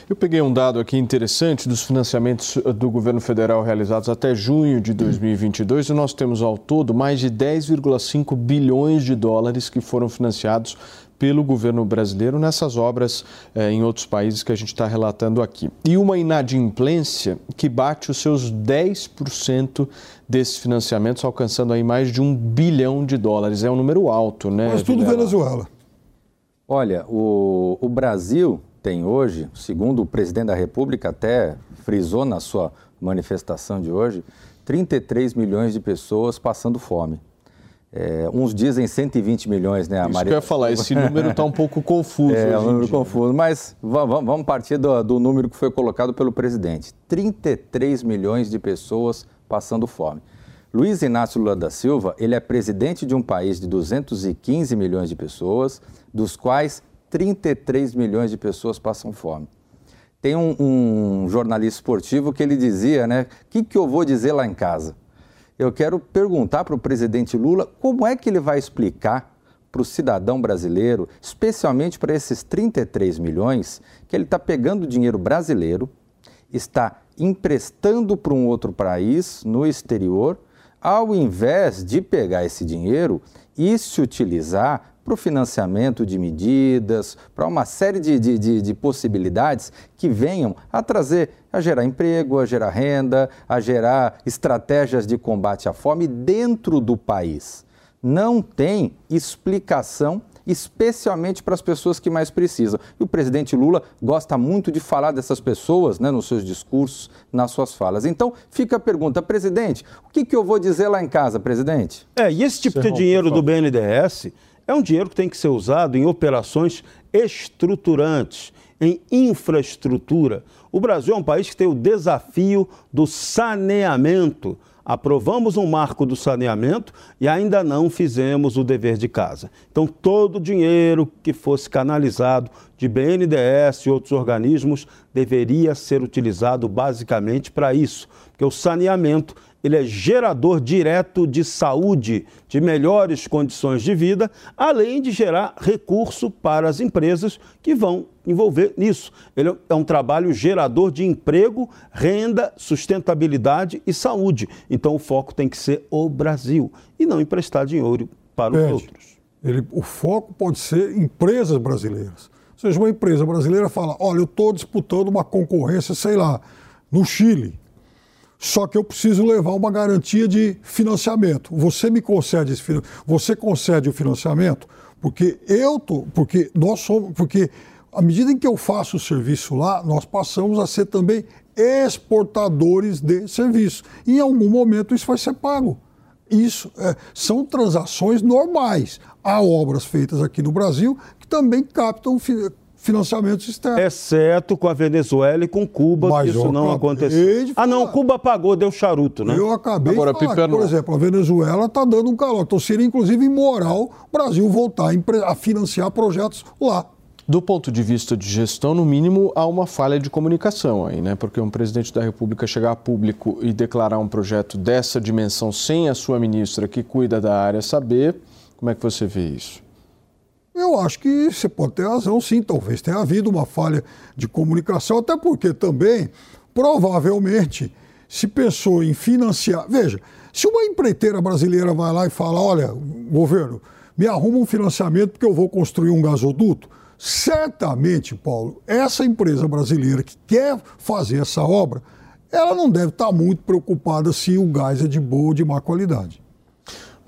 Eu peguei um dado aqui interessante dos financiamentos do governo federal realizados até junho de 2022 e nós temos ao todo mais de 10,5 bilhões de dólares que foram financiados pelo governo brasileiro nessas obras eh, em outros países que a gente está relatando aqui. E uma inadimplência que bate os seus 10% desses financiamentos, alcançando aí mais de um bilhão de dólares. É um número alto, né? Mas tudo Vilela? Venezuela. Olha, o, o Brasil tem hoje, segundo o presidente da República até frisou na sua manifestação de hoje, 33 milhões de pessoas passando fome. É, uns dizem 120 milhões, né? A Isso Maria... que eu ia falar, esse número está um pouco confuso. É, hoje um número dia. confuso, mas va- va- vamos partir do, do número que foi colocado pelo presidente: 33 milhões de pessoas passando fome. Luiz Inácio Lula da Silva, ele é presidente de um país de 215 milhões de pessoas, dos quais 33 milhões de pessoas passam fome. Tem um, um jornalista esportivo que ele dizia, né? O que, que eu vou dizer lá em casa? Eu quero perguntar para o presidente Lula como é que ele vai explicar para o cidadão brasileiro, especialmente para esses 33 milhões, que ele está pegando dinheiro brasileiro, está emprestando para um outro país no exterior, ao invés de pegar esse dinheiro e se utilizar para o financiamento de medidas, para uma série de, de, de, de possibilidades que venham a trazer, a gerar emprego, a gerar renda, a gerar estratégias de combate à fome dentro do país. Não tem explicação especialmente para as pessoas que mais precisam. E o presidente Lula gosta muito de falar dessas pessoas né, nos seus discursos, nas suas falas. Então, fica a pergunta, presidente, o que, que eu vou dizer lá em casa, presidente? É, e esse tipo de dinheiro do BNDES é um dinheiro que tem que ser usado em operações estruturantes, em infraestrutura. O Brasil é um país que tem o desafio do saneamento. Aprovamos um marco do saneamento e ainda não fizemos o dever de casa. Então, todo o dinheiro que fosse canalizado de BNDES e outros organismos deveria ser utilizado basicamente para isso, porque o saneamento ele é gerador direto de saúde, de melhores condições de vida, além de gerar recurso para as empresas que vão envolver nisso. Ele é um trabalho gerador de emprego, renda, sustentabilidade e saúde. Então o foco tem que ser o Brasil e não emprestar dinheiro para os Pede. outros. Ele, o foco pode ser empresas brasileiras. Ou seja, uma empresa brasileira fala: olha, eu estou disputando uma concorrência, sei lá, no Chile. Só que eu preciso levar uma garantia de financiamento. Você me concede esse você concede o financiamento porque eu tô, porque nós somos, porque à medida em que eu faço o serviço lá, nós passamos a ser também exportadores de serviço. Em algum momento isso vai ser pago. Isso é, são transações normais. Há obras feitas aqui no Brasil que também captam financiamentos externos. Exceto com a Venezuela e com Cuba, Mas que isso não aconteceu. Ah, não. Cuba pagou, deu charuto, né? Eu acabei Agora, de falar, que, por exemplo, a Venezuela está dando um calor. Então seria inclusive imoral o Brasil voltar a financiar projetos lá. Do ponto de vista de gestão, no mínimo, há uma falha de comunicação aí, né? Porque um presidente da República chegar a público e declarar um projeto dessa dimensão sem a sua ministra que cuida da área saber, como é que você vê isso? Eu acho que você pode ter razão, sim. Talvez tenha havido uma falha de comunicação, até porque também, provavelmente, se pensou em financiar. Veja, se uma empreiteira brasileira vai lá e fala: olha, governo, me arruma um financiamento porque eu vou construir um gasoduto. Certamente, Paulo, essa empresa brasileira que quer fazer essa obra, ela não deve estar muito preocupada se o gás é de boa ou de má qualidade.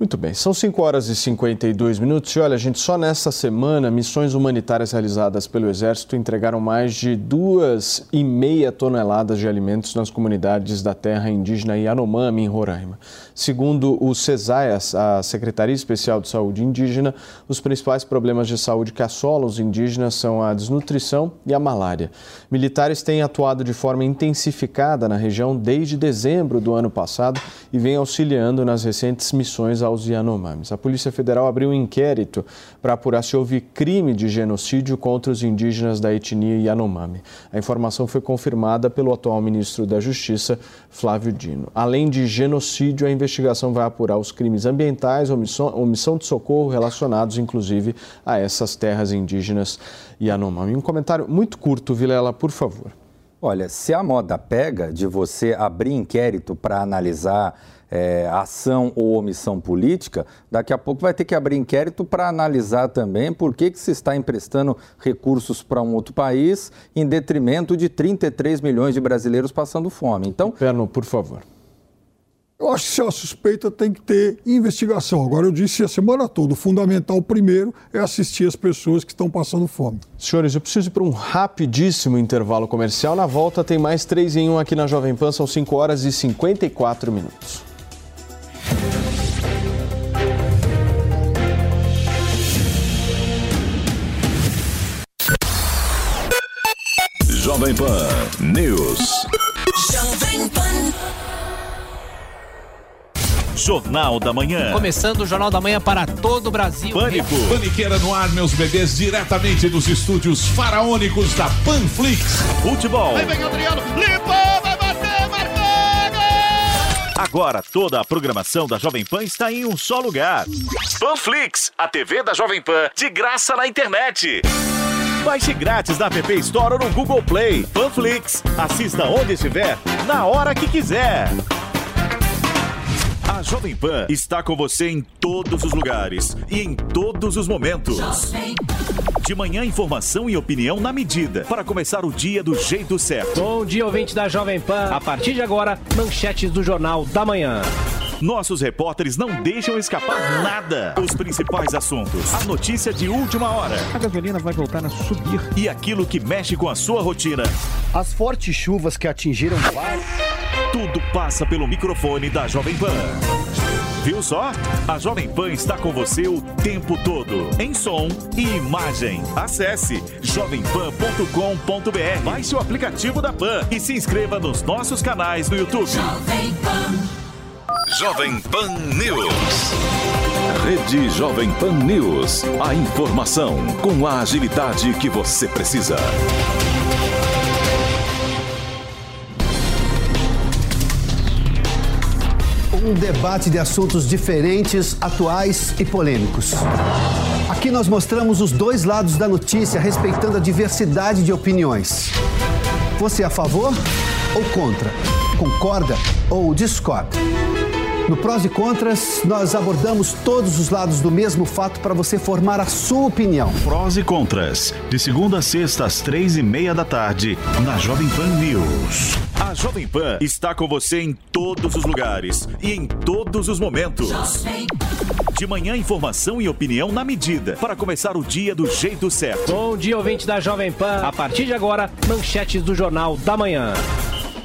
Muito bem, são 5 horas e 52 minutos. E olha, gente, só nesta semana, missões humanitárias realizadas pelo Exército entregaram mais de duas e meia toneladas de alimentos nas comunidades da terra indígena Yanomami, em Roraima. Segundo o CESAIAS, a Secretaria Especial de Saúde Indígena, os principais problemas de saúde que assolam os indígenas são a desnutrição e a malária. Militares têm atuado de forma intensificada na região desde dezembro do ano passado e vem auxiliando nas recentes missões aos Yanomamis. A Polícia Federal abriu um inquérito para apurar se houve crime de genocídio contra os indígenas da etnia Yanomami. A informação foi confirmada pelo atual ministro da Justiça, Flávio Dino. Além de genocídio, a investigação vai apurar os crimes ambientais, omissão, omissão de socorro relacionados, inclusive, a essas terras indígenas Yanomami. Um comentário muito curto, Vilela, por favor. Olha, se a moda pega de você abrir inquérito para analisar é, ação ou omissão política, daqui a pouco vai ter que abrir inquérito para analisar também por que, que se está emprestando recursos para um outro país em detrimento de 33 milhões de brasileiros passando fome. Então, Perno, por favor. Eu acho que se a suspeita tem que ter investigação. Agora, eu disse a semana toda: o fundamental primeiro é assistir as pessoas que estão passando fome. Senhores, eu preciso ir para um rapidíssimo intervalo comercial. Na volta tem mais 3 em 1 aqui na Jovem Pan, são 5 horas e 54 minutos. Jovem Pan News. Jovem Pan. Jornal da Manhã. Começando o Jornal da Manhã para todo o Brasil. Pânico. Paniqueira no ar, meus bebês, diretamente dos estúdios faraônicos da Panflix. Futebol. Aí vem Adriano, marcou! Agora toda a programação da Jovem Pan está em um só lugar. Panflix, a TV da Jovem Pan, de graça na internet. Baixe grátis na App Store ou no Google Play. Panflix, assista onde estiver, na hora que quiser. A Jovem Pan está com você em todos os lugares e em todos os momentos. De manhã, informação e opinião na medida para começar o dia do jeito certo. Bom dia, ouvinte da Jovem Pan. A partir de agora, manchetes do Jornal da Manhã. Nossos repórteres não deixam escapar nada. Os principais assuntos, a notícia de última hora A gasolina vai voltar a subir. e aquilo que mexe com a sua rotina. As fortes chuvas que atingiram vários. Tudo passa pelo microfone da Jovem Pan. Viu só? A Jovem Pan está com você o tempo todo, em som e imagem. Acesse jovempan.com.br, baixe o aplicativo da Pan e se inscreva nos nossos canais no YouTube. Jovem Pan News. Rede Jovem Pan News. A informação com a agilidade que você precisa. Um debate de assuntos diferentes, atuais e polêmicos. Aqui nós mostramos os dois lados da notícia, respeitando a diversidade de opiniões. Você é a favor ou contra? Concorda ou discorda? No Prós e Contras, nós abordamos todos os lados do mesmo fato para você formar a sua opinião. Prós e contras, de segunda a sexta às três e meia da tarde, na Jovem Pan News. A Jovem Pan está com você em todos os lugares e em todos os momentos. De manhã, informação e opinião na medida para começar o dia do jeito certo. Bom dia, ouvinte da Jovem Pan. A partir de agora, manchetes do Jornal da Manhã.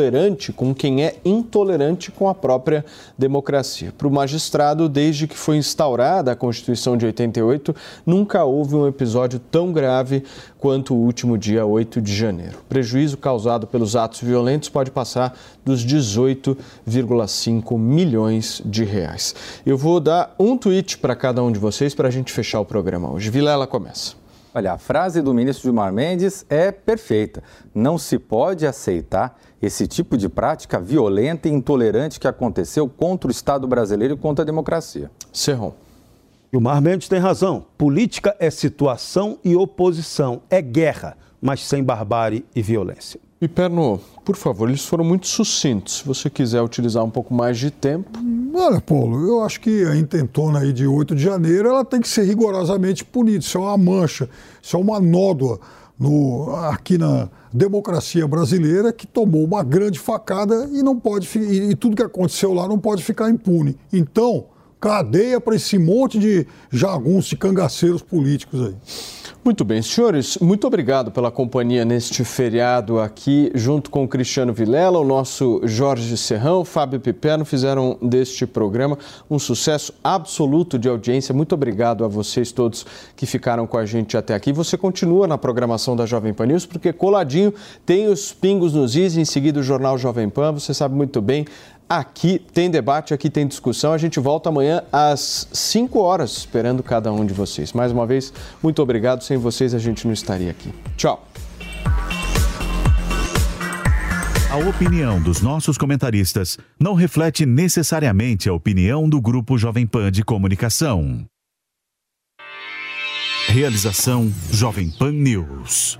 Tolerante com quem é intolerante com a própria democracia. Para o magistrado, desde que foi instaurada a Constituição de 88, nunca houve um episódio tão grave quanto o último dia 8 de janeiro. O prejuízo causado pelos atos violentos pode passar dos 18,5 milhões de reais. Eu vou dar um tweet para cada um de vocês para a gente fechar o programa hoje. Vilela começa. Olha, a frase do ministro Gilmar Mendes é perfeita. Não se pode aceitar esse tipo de prática violenta e intolerante que aconteceu contra o Estado brasileiro e contra a democracia. Serron. Gilmar Mendes tem razão. Política é situação e oposição, é guerra. Mas sem barbárie e violência. E Perno, por favor, eles foram muito sucintos. Se você quiser utilizar um pouco mais de tempo. Olha, Paulo, eu acho que a intentona aí de 8 de janeiro ela tem que ser rigorosamente punida. Isso é uma mancha, isso é uma nódoa no, aqui na democracia brasileira que tomou uma grande facada e não pode e, e tudo que aconteceu lá não pode ficar impune. Então, cadeia para esse monte de jagunços e cangaceiros políticos aí. Muito bem, senhores, muito obrigado pela companhia neste feriado aqui, junto com o Cristiano Vilela, o nosso Jorge Serrão, Fábio Piperno, fizeram deste programa um sucesso absoluto de audiência. Muito obrigado a vocês todos que ficaram com a gente até aqui. Você continua na programação da Jovem Pan News, porque coladinho tem os pingos nos is, em seguida o Jornal Jovem Pan, você sabe muito bem. Aqui tem debate, aqui tem discussão. A gente volta amanhã às 5 horas, esperando cada um de vocês. Mais uma vez, muito obrigado. Sem vocês, a gente não estaria aqui. Tchau. A opinião dos nossos comentaristas não reflete necessariamente a opinião do Grupo Jovem Pan de Comunicação. Realização Jovem Pan News.